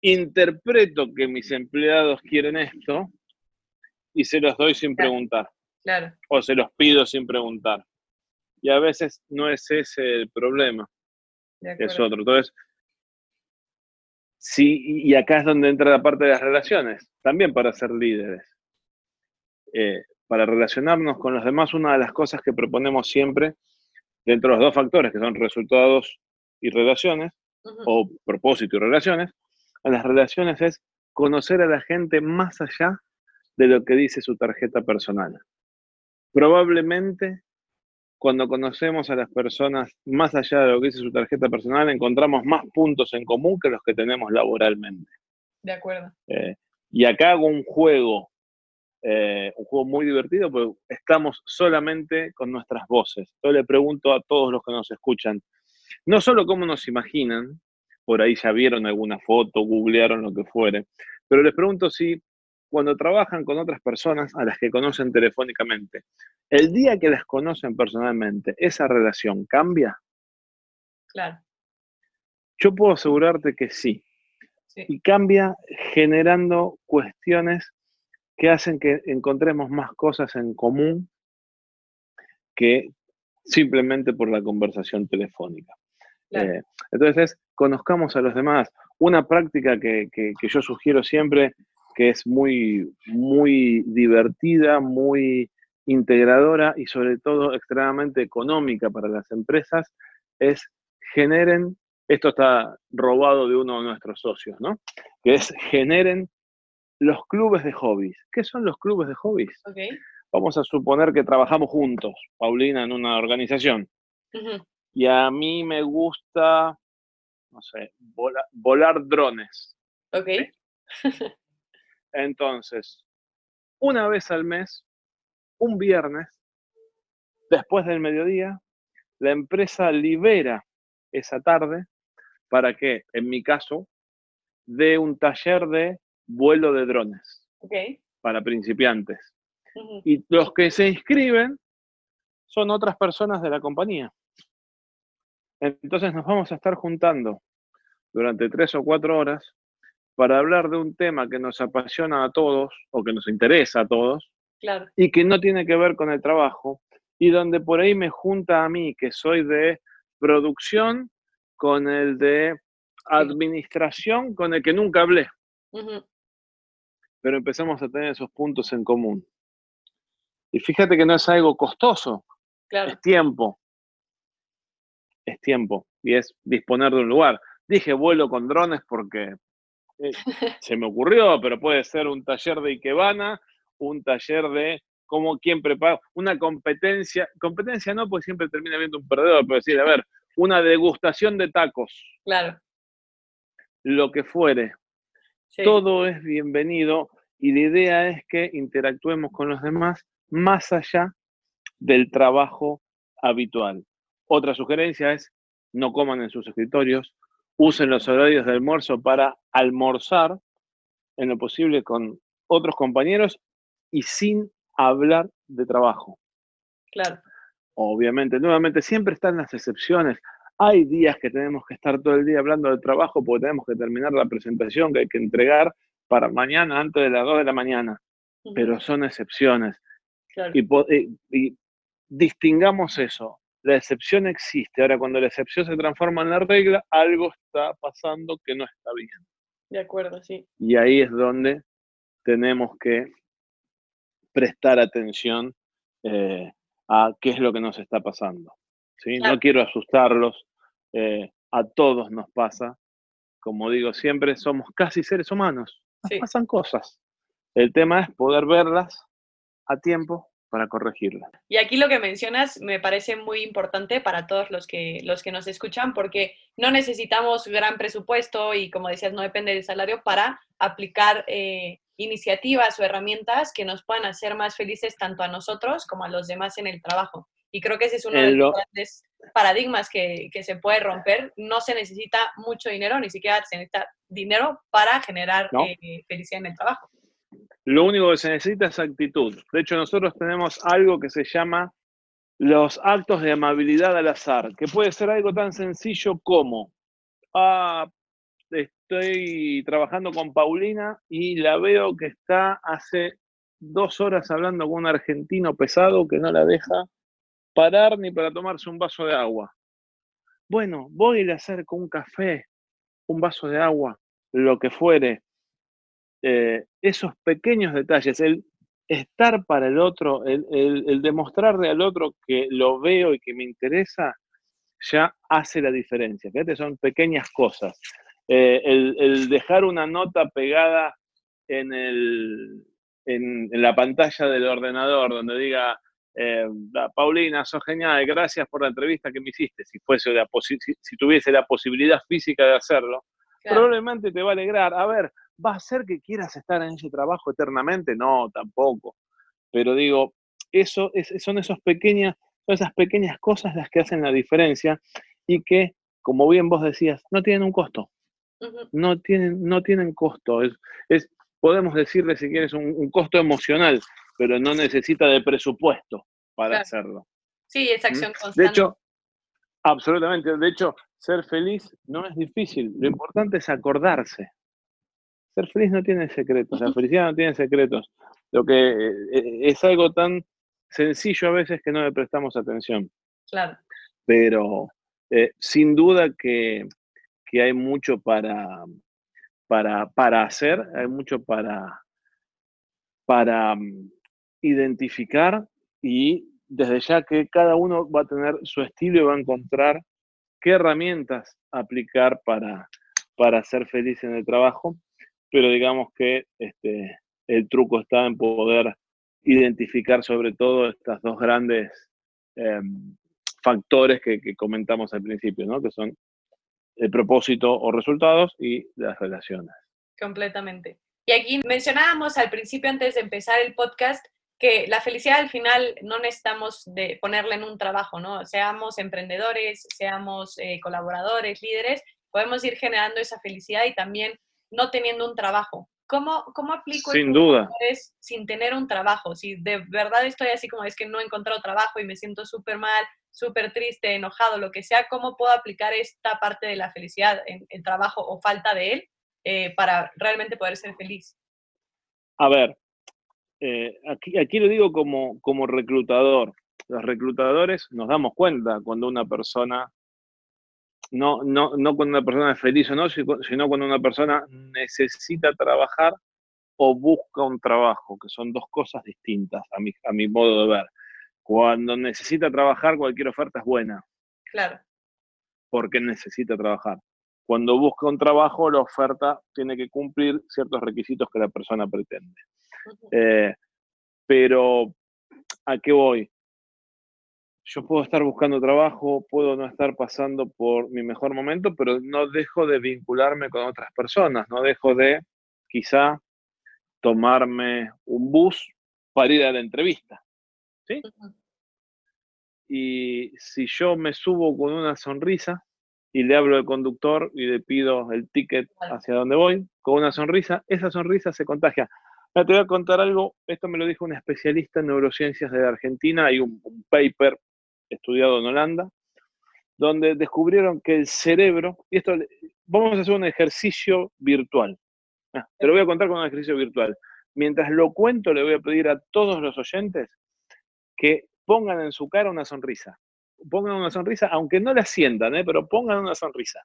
interpreto que mis empleados quieren esto y se los doy sin Claro. preguntar, claro. o se los pido sin preguntar. Y a veces no es ese el problema, es otro. Entonces, sí, y acá es donde entra la parte de las relaciones, también para ser líderes. Eh, para relacionarnos con los demás, una de las cosas que proponemos siempre, dentro de los dos factores, que son resultados y relaciones, o propósito y relaciones, a las relaciones es conocer a la gente más allá de lo que dice su tarjeta personal. Probablemente cuando conocemos a las personas más allá de lo que dice su tarjeta personal, encontramos más puntos en común que los que tenemos laboralmente. De acuerdo. Eh, y acá hago un juego, eh, un juego muy divertido, porque estamos solamente con nuestras voces. Yo le pregunto a todos los que nos escuchan, no solo cómo nos imaginan, por ahí ya vieron alguna foto, googlearon lo que fuere, pero les pregunto si cuando trabajan con otras personas a las que conocen telefónicamente, el día que las conocen personalmente, ¿esa relación cambia? Claro. Yo puedo asegurarte que sí. Sí. Y cambia generando cuestiones que hacen que encontremos más cosas en común que simplemente por la conversación telefónica. Claro. Eh, entonces, conozcamos a los demás. Una práctica que, que- que yo sugiero siempre, que es muy, muy divertida, muy integradora y sobre todo extremadamente económica para las empresas, es generen, esto está robado de uno de nuestros socios, ¿no? Que es generen los clubes de hobbies. ¿Qué son los clubes de hobbies? Vamos a suponer que trabajamos juntos, Paulina, en una organización y a mí me gusta, no sé, vola- volar drones. Ok. Entonces, una vez al mes, un viernes, después del mediodía, la empresa libera esa tarde para que, en mi caso, dé un taller de vuelo de drones para principiantes. Y los que se inscriben son otras personas de la compañía. Entonces nos vamos a estar juntando durante tres o cuatro horas para hablar de un tema que nos apasiona a todos o que nos interesa a todos Claro. y que no tiene que ver con el trabajo y donde por ahí me junta a mí, que soy de producción, con el de administración, con el que nunca hablé, pero empezamos a tener esos puntos en común. Y fíjate que no es algo costoso, Claro. es tiempo. Es tiempo y es disponer de un lugar. Dije vuelo con drones porque eh, se me ocurrió, pero puede ser un taller de Ikebana, un taller de cómo quién prepara, una competencia, competencia no, porque siempre termina viendo un perdedor, pero decir, a ver, una degustación de tacos, Claro. lo que fuere, Sí. todo es bienvenido y la idea es que interactuemos con los demás más allá del trabajo habitual. Otra sugerencia es no coman en sus escritorios, usen los horarios de almuerzo para almorzar en lo posible con otros compañeros y sin hablar de trabajo. Claro. Obviamente, nuevamente, siempre están las excepciones. Hay días que tenemos que estar todo el día hablando de trabajo porque tenemos que terminar la presentación que hay que entregar para mañana antes de las 2 de la mañana, pero son excepciones. Claro. Y, y distingamos eso. La excepción existe. Ahora, cuando la excepción se transforma en la regla, algo está pasando que no está bien. De acuerdo, sí. Y ahí es donde tenemos que prestar atención eh, a qué es lo que nos está pasando. ¿sí? Claro. No quiero asustarlos, eh, a todos nos pasa. Como digo siempre, somos casi seres humanos, nos Sí. pasan cosas. El tema es poder verlas a tiempo para corregirlas. Y aquí lo que mencionas me parece muy importante para todos los que, los que nos escuchan, porque no necesitamos gran presupuesto y, como decías, no depende del salario para aplicar eh, iniciativas o herramientas que nos puedan hacer más felices tanto a nosotros como a los demás en el trabajo. Y creo que ese es uno de los lo- grandes paradigmas que, que se puede romper. No se necesita mucho dinero, ni siquiera se necesita dinero para generar No. eh, felicidad en el trabajo. Lo único que se necesita es actitud. De hecho, nosotros tenemos algo que se llama los actos de amabilidad al azar, que puede ser algo tan sencillo como, ah, estoy trabajando con Paulina y la veo que está hace dos horas hablando con un argentino pesado que no la deja parar ni para tomarse un vaso de agua. Bueno, voy y le acerco un café, un vaso de agua, lo que fuere. Eh, esos pequeños detalles, el estar para el otro, el, el- el demostrarle al otro que lo veo y que me interesa, ya hace la diferencia. Fíjate, son pequeñas cosas. Eh, el, el dejar una nota pegada en, el, en, en la pantalla del ordenador donde diga eh, Paulina, sos genial, gracias por la entrevista que me hiciste. Si, fuese la si, tuviese la posibilidad física de hacerlo, probablemente te va a alegrar. A ver, ¿va a ser que quieras estar en ese trabajo eternamente? No, tampoco. Pero digo, eso son esos pequeñas, esas pequeñas cosas las que hacen la diferencia y que, como bien vos decías, no tienen un costo. No tienen, no tienen costo. Es, es, podemos decirle, si quieres, un, costo emocional, pero no necesita de presupuesto para hacerlo. Sí, es acción constante. De hecho, absolutamente. De hecho, ser feliz no es difícil. Lo importante es acordarse. Ser feliz no tiene secretos. La felicidad no tiene secretos. Lo que eh, eh, es algo tan sencillo a veces que no le prestamos atención. Claro. Pero eh, sin duda que, que hay mucho para, para, para hacer, hay mucho para, para mm, identificar y desde ya que cada uno va a tener su estilo y va a encontrar qué herramientas aplicar para, para ser feliz en el trabajo, pero digamos que este, el truco está en poder identificar sobre todo estas dos grandes em, factores que, comentamos al principio, ¿no? que son el propósito o resultados y las relaciones. Completamente. Y aquí mencionábamos al principio, antes de empezar el podcast, que la felicidad al final no necesitamos de ponerla en un trabajo, ¿no? Seamos emprendedores, seamos eh, colaboradores, líderes, podemos ir generando esa felicidad y también no teniendo un trabajo. ¿Cómo, cómo aplico sin duda sin tener un trabajo? Si de verdad estoy así como es que no he encontrado trabajo y me siento súper mal, súper triste, enojado, lo que sea, ¿cómo puedo aplicar esta parte de la felicidad en el trabajo o falta de él eh, para realmente poder ser feliz? A ver, eh, aquí, aquí lo digo como, como reclutador. Los reclutadores nos damos cuenta cuando una persona, no, no, no cuando una persona es feliz o no, sino cuando una persona necesita trabajar o busca un trabajo, que son dos cosas distintas a mi, a mi modo de ver. Cuando necesita trabajar, cualquier oferta es buena. Claro. Porque necesita trabajar. Cuando busca un trabajo, la oferta tiene que cumplir ciertos requisitos que la persona pretende. Eh, pero, ¿a qué voy? Yo puedo estar buscando trabajo, puedo no estar pasando por mi mejor momento, pero no dejo de vincularme con otras personas, no dejo de quizá tomarme un bus para ir a la entrevista. ¿sí? Y si yo me subo con una sonrisa y le hablo al conductor y le pido el ticket hacia donde voy, con una sonrisa, esa sonrisa se contagia. te voy a contar algo, esto me lo dijo un especialista en neurociencias de Argentina, hay un, paper estudiado en Holanda, donde descubrieron que el cerebro, y esto, vamos a hacer un ejercicio virtual. Ah, te lo voy a contar con un ejercicio virtual. Mientras lo cuento, le voy a pedir a todos los oyentes que pongan en su cara una sonrisa. Pongan una sonrisa, aunque no la sientan, ¿eh? pero pongan una sonrisa.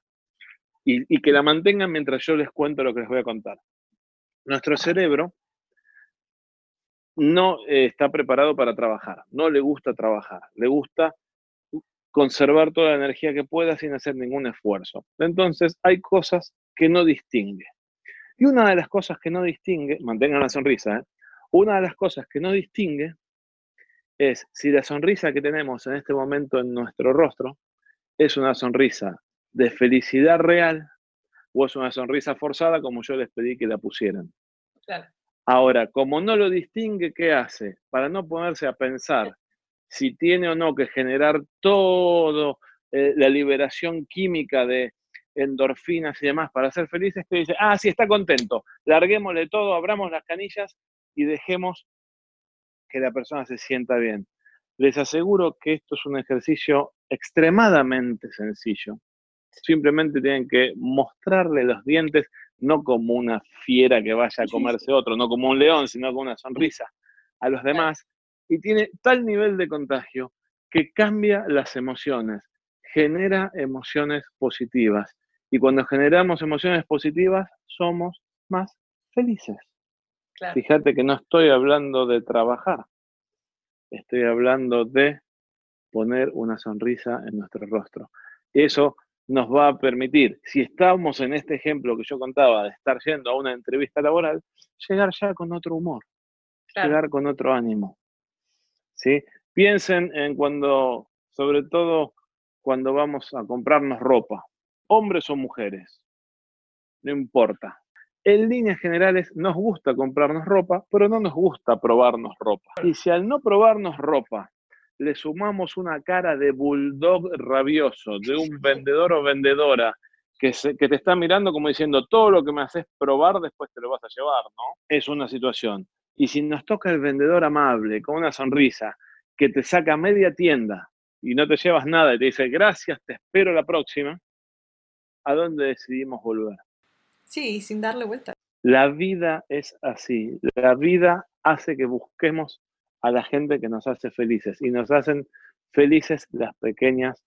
Y, que la mantengan mientras yo les cuento lo que les voy a contar. Nuestro cerebro no está preparado para trabajar, no le gusta trabajar, le gusta conservar toda la energía que pueda sin hacer ningún esfuerzo. Entonces hay cosas que no distingue. Y una de las cosas que no distingue, mantengan la sonrisa, ¿eh? una de las cosas que no distingue es si la sonrisa que tenemos en este momento en nuestro rostro es una sonrisa de felicidad real o es una sonrisa forzada como yo les pedí que la pusieran. Ahora, como no lo distingue, ¿qué hace? Para no ponerse a pensar si tiene o no que generar todo eh, la liberación química de endorfinas y demás para ser felices, que dice, ah, sí, está contento, larguémosle todo, abramos las canillas y dejemos que la persona se sienta bien. Les aseguro que esto es un ejercicio extremadamente sencillo. Simplemente tienen que mostrarle los dientes, no como una fiera que vaya a comerse otro, no como un león, sino con una sonrisa a los demás. Y tiene tal nivel de contagio que cambia las emociones, genera emociones positivas. Y cuando generamos emociones positivas, somos más felices. Fíjate que no estoy hablando de trabajar, estoy hablando de poner una sonrisa en nuestro rostro. Eso nos va a permitir, si estamos en este ejemplo que yo contaba de estar yendo a una entrevista laboral, llegar ya con otro humor, llegar con otro ánimo. ¿sí? Piensen en cuando, sobre todo cuando vamos a comprarnos ropa, hombres o mujeres, no importa. En líneas generales nos gusta comprarnos ropa, pero no nos gusta probarnos ropa. Y si al no probarnos ropa le sumamos una cara de bulldog rabioso, de un vendedor o vendedora que, que, te está mirando como diciendo, todo lo que me haces probar después te lo vas a llevar, ¿no? Es una situación. Y si nos toca el vendedor amable, con una sonrisa, que te saca media tienda y no te llevas nada y te dice, gracias, te espero la próxima, ¿a dónde decidimos volver? Sí, sin darle vuelta. La vida es así. La vida hace que busquemos a la gente que nos hace felices y nos hacen felices las pequeñas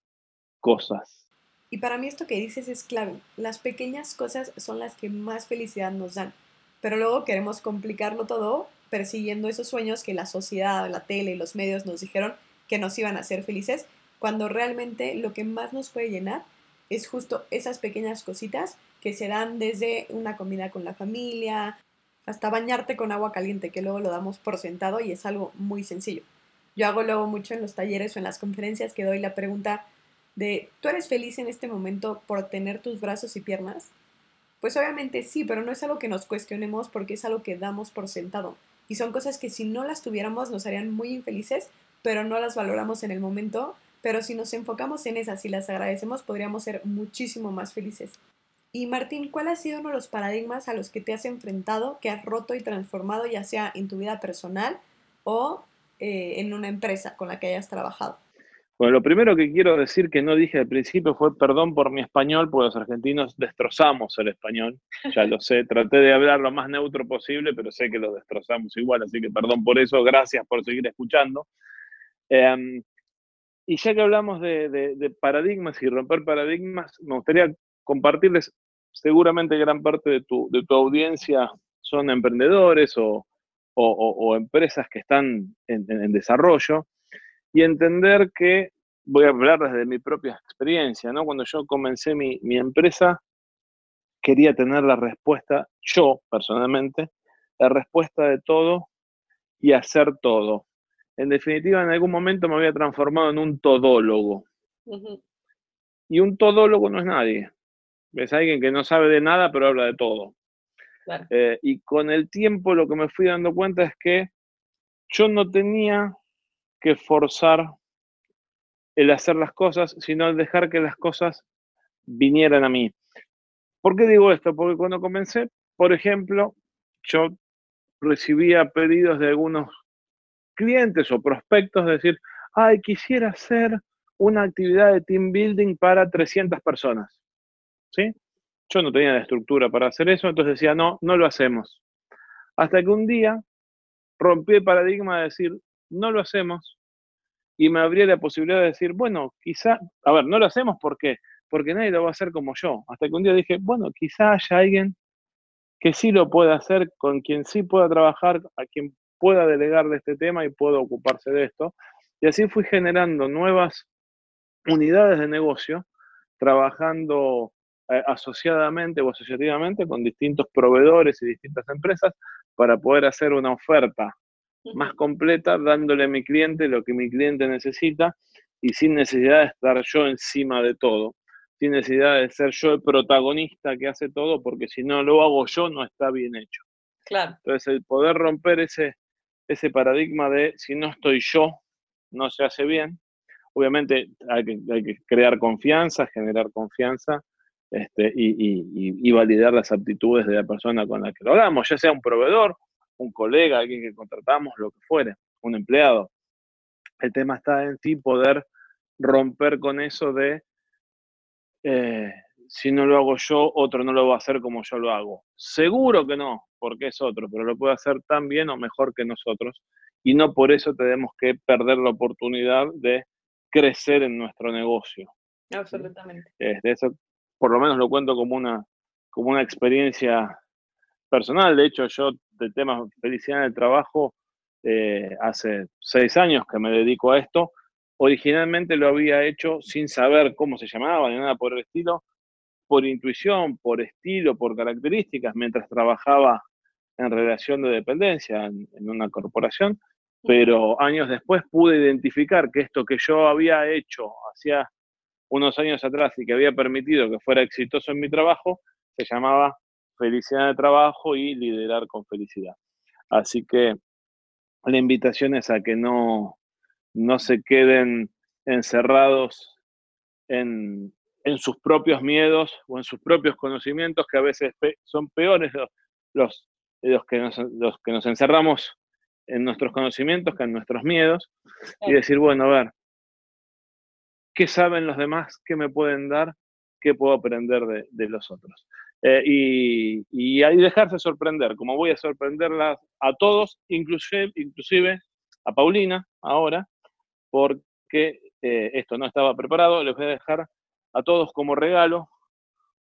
cosas. Y para mí esto que dices es clave. Las pequeñas cosas son las que más felicidad nos dan. Pero luego queremos complicarlo todo persiguiendo esos sueños que la sociedad, la tele los medios nos dijeron que nos iban a hacer felices, cuando realmente lo que más nos puede llenar es justo esas pequeñas cositas que se dan desde una comida con la familia, hasta bañarte con agua caliente, que luego lo damos por sentado y es algo muy sencillo. Yo hago luego mucho en los talleres o en las conferencias que doy la pregunta de, ¿tú eres feliz en este momento por tener tus brazos y piernas? Pues obviamente sí, pero no es algo que nos cuestionemos porque es algo que damos por sentado. Y son cosas que si no las tuviéramos nos harían muy infelices, pero no las valoramos en el momento. Pero si nos enfocamos en esas y las agradecemos, podríamos ser muchísimo más felices. Y Martín, ¿cuál ha sido uno de los paradigmas a los que te has enfrentado, que has roto y transformado, ya sea en tu vida personal o eh, en una empresa con la que hayas trabajado? Bueno, lo primero que quiero decir que no dije al principio fue perdón por mi español, porque los argentinos destrozamos el español. Ya lo sé, traté de hablar lo más neutro posible, pero sé que lo destrozamos igual, así que perdón por eso, gracias por seguir escuchando. Em, y ya que hablamos de, paradigmas y romper paradigmas, me gustaría compartirles, seguramente gran parte de tu, audiencia son emprendedores o, empresas que están en desarrollo y entender que, voy a hablar desde mi propia experiencia, ¿no? Cuando yo comencé mi, empresa, quería tener la respuesta, yo personalmente, la respuesta de todo y hacer todo. En definitiva, en algún momento me había transformado en un todólogo. Y un todólogo no es nadie. Es alguien que no sabe de nada, pero habla de todo. Eh, y con el tiempo lo que me fui dando cuenta es que yo no tenía que forzar el hacer las cosas, sino el dejar que las cosas vinieran a mí. ¿Por qué digo esto? Porque cuando comencé, por ejemplo, yo recibía pedidos de algunos clientes o prospectos de decir, ay, quisiera hacer una actividad de team building para 300 personas. ¿Sí? Yo no tenía la estructura para hacer eso, entonces decía, no, no lo hacemos. Hasta que un día rompí el paradigma de decir, no lo hacemos y me habría la posibilidad de decir, bueno, quizá, a ver, no lo hacemos ¿por qué? Porque nadie lo va a hacer como yo. Hasta que un día dije, bueno, quizá haya alguien que sí lo pueda hacer, con quien sí pueda trabajar, a quien pueda delegar de este tema y pueda ocuparse de esto. Y así fui generando nuevas unidades de negocio, trabajando eh, asociadamente o asociativamente con distintos proveedores y distintas empresas para poder hacer una oferta más completa, dándole a mi cliente lo que mi cliente necesita y sin necesidad de estar yo encima de todo, sin necesidad de ser yo el protagonista que hace todo, porque si no lo hago yo no está bien hecho. Claro. Entonces, el poder romper ese, ese paradigma de si no estoy yo, no se hace bien. Obviamente hay que, hay que crear confianza, generar confianza este, y, y, y, validar las aptitudes de la persona con la que lo hagamos, ya sea un proveedor un colega, alguien que contratamos, lo que fuere, un empleado. El tema está en sí poder romper con eso de eh, si no lo hago yo, otro no lo va a hacer como yo lo hago. Seguro que no, porque es otro, pero lo puede hacer tan bien o mejor que nosotros. Y no por eso tenemos que perder la oportunidad de crecer en nuestro negocio. Absolutamente. de eso, por lo menos lo cuento como una, como una experiencia personal. De hecho, yo de temas felicidad en el trabajo, eh, hace seis años que me dedico a esto. Originalmente lo había hecho sin saber cómo se llamaba ni nada por el estilo, por intuición, por estilo, por características, mientras trabajaba en relación de dependencia en, una corporación. pero años después pude identificar que esto que yo había hecho hacía unos años atrás y que había permitido que fuera exitoso en mi trabajo, se llamaba felicidad de trabajo y liderar con felicidad. Así que la invitación es a que no, no se queden encerrados en, sus propios miedos o en sus propios conocimientos, que a veces son peores los, los, que, nos, los que nos encerramos en nuestros conocimientos que en nuestros miedos, y decir, bueno, a ver, ¿qué saben los demás? ¿Qué me pueden dar? ¿Qué puedo aprender de, los otros? Eh, y, y, ahí dejarse sorprender, como voy a sorprenderlas a todos, inclusive, inclusive a Paulina ahora, porque eh, esto no estaba preparado, les voy a dejar a todos como regalo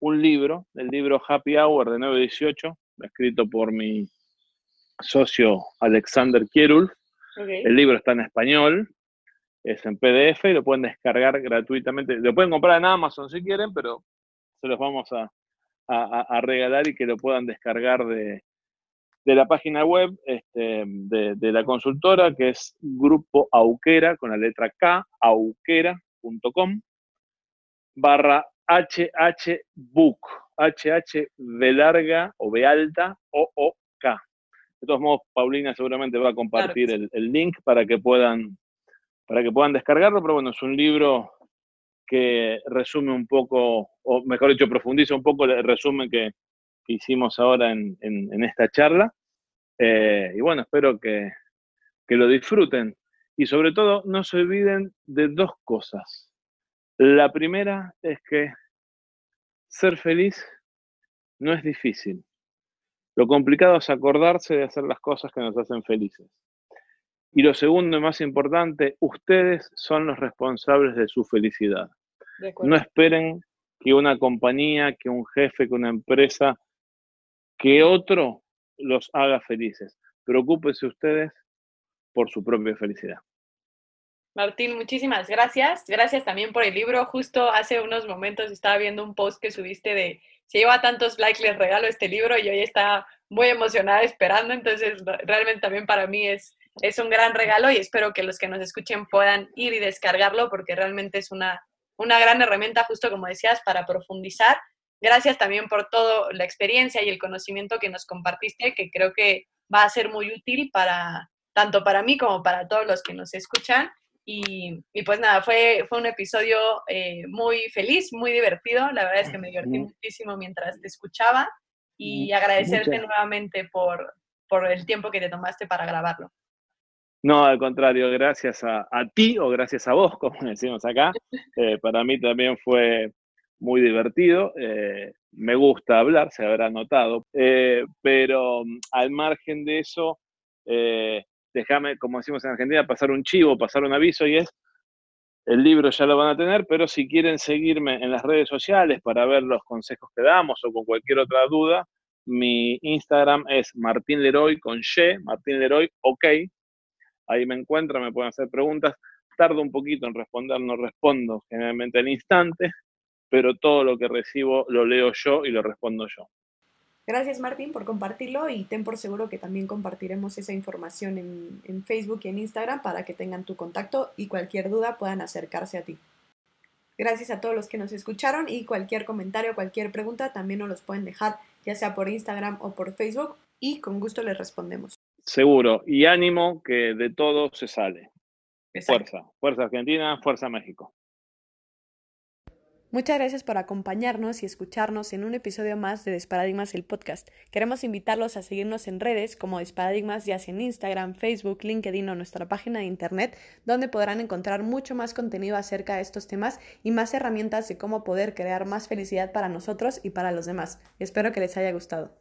un libro, el libro Happy Hour de 918, escrito por mi socio Alexander Kierulf. El libro está en español, es en PDF y lo pueden descargar gratuitamente. Lo pueden comprar en Amazon si quieren, pero se los vamos a, a regalar y que lo puedan descargar de, de la página web este, de, la consultora, que es Grupo Auquera, con la letra K, auquera.com, barra HHBook, HH de larga o B alta o O K. De todos modos, Paulina seguramente va a compartir el, link para que puedan para que puedan descargarlo, pero bueno, es un libro que resume un poco, o mejor dicho, profundiza un poco el resumen que, hicimos ahora en, esta charla. Eh, y bueno, espero que, lo disfruten. Y sobre todo, no se olviden de dos cosas. La primera es que ser feliz no es difícil. Lo complicado es acordarse de hacer las cosas que nos hacen felices. Y lo segundo y más importante, ustedes son los responsables de su felicidad. no esperen que una compañía, que un jefe, que una empresa, que otro los haga felices. Preocúpense ustedes por su propia felicidad. Martín, muchísimas gracias. Gracias también por el libro. Justo hace unos momentos estaba viendo un post que subiste de si lleva tantos likes les regalo este libro y hoy está muy emocionada esperando. Entonces, realmente también para mí es, es un gran regalo y espero que los que nos escuchen puedan ir y descargarlo porque realmente es una, una gran herramienta, justo como decías, para profundizar Gracias también por toda la experiencia y el conocimiento que nos compartiste, que creo que va a ser muy útil para tanto para mí como para todos los que nos escuchan. Y, pues nada, fue, fue un episodio eh, muy feliz, muy divertido. La verdad es que me divertí muchísimo mientras te escuchaba y agradecerte nuevamente por, por el tiempo que te tomaste para grabarlo. No, al contrario, gracias a, ti o gracias a vos, como decimos acá. Eh, para mí también fue muy divertido. Eh, me gusta hablar, se habrá notado, eh, pero mm, al margen de eso, déjame, como decimos en Argentina, pasar un chivo, pasar un aviso y es, el libro ya lo van a tener, pero si quieren seguirme en las redes sociales para ver los consejos que damos o con cualquier otra duda, mi Instagram es Martín Leroy con Y, Martín Leroy, ok. Ahí me encuentran, me pueden hacer preguntas. Tardo un poquito en responder, no respondo generalmente al instante, pero todo lo que recibo lo leo yo y lo respondo yo. Gracias Martín por compartirlo y ten por seguro que también compartiremos esa información en, Facebook y en Instagram para que tengan tu contacto y cualquier duda puedan acercarse a ti. Gracias a todos los que nos escucharon y cualquier comentario, cualquier pregunta también nos los pueden dejar ya sea por Instagram o por Facebook y con gusto les respondemos. Seguro y ánimo que de todo se sale. Fuerza, fuerza Argentina, fuerza México. Muchas gracias por acompañarnos y escucharnos en un episodio más de Desparadigmas el podcast. Queremos invitarlos a seguirnos en redes como Desparadigmas, ya sea en Instagram, Facebook, LinkedIn o nuestra página de internet, donde podrán encontrar mucho más contenido acerca de estos temas y más herramientas de cómo poder crear más felicidad para nosotros y para los demás. Espero que les haya gustado.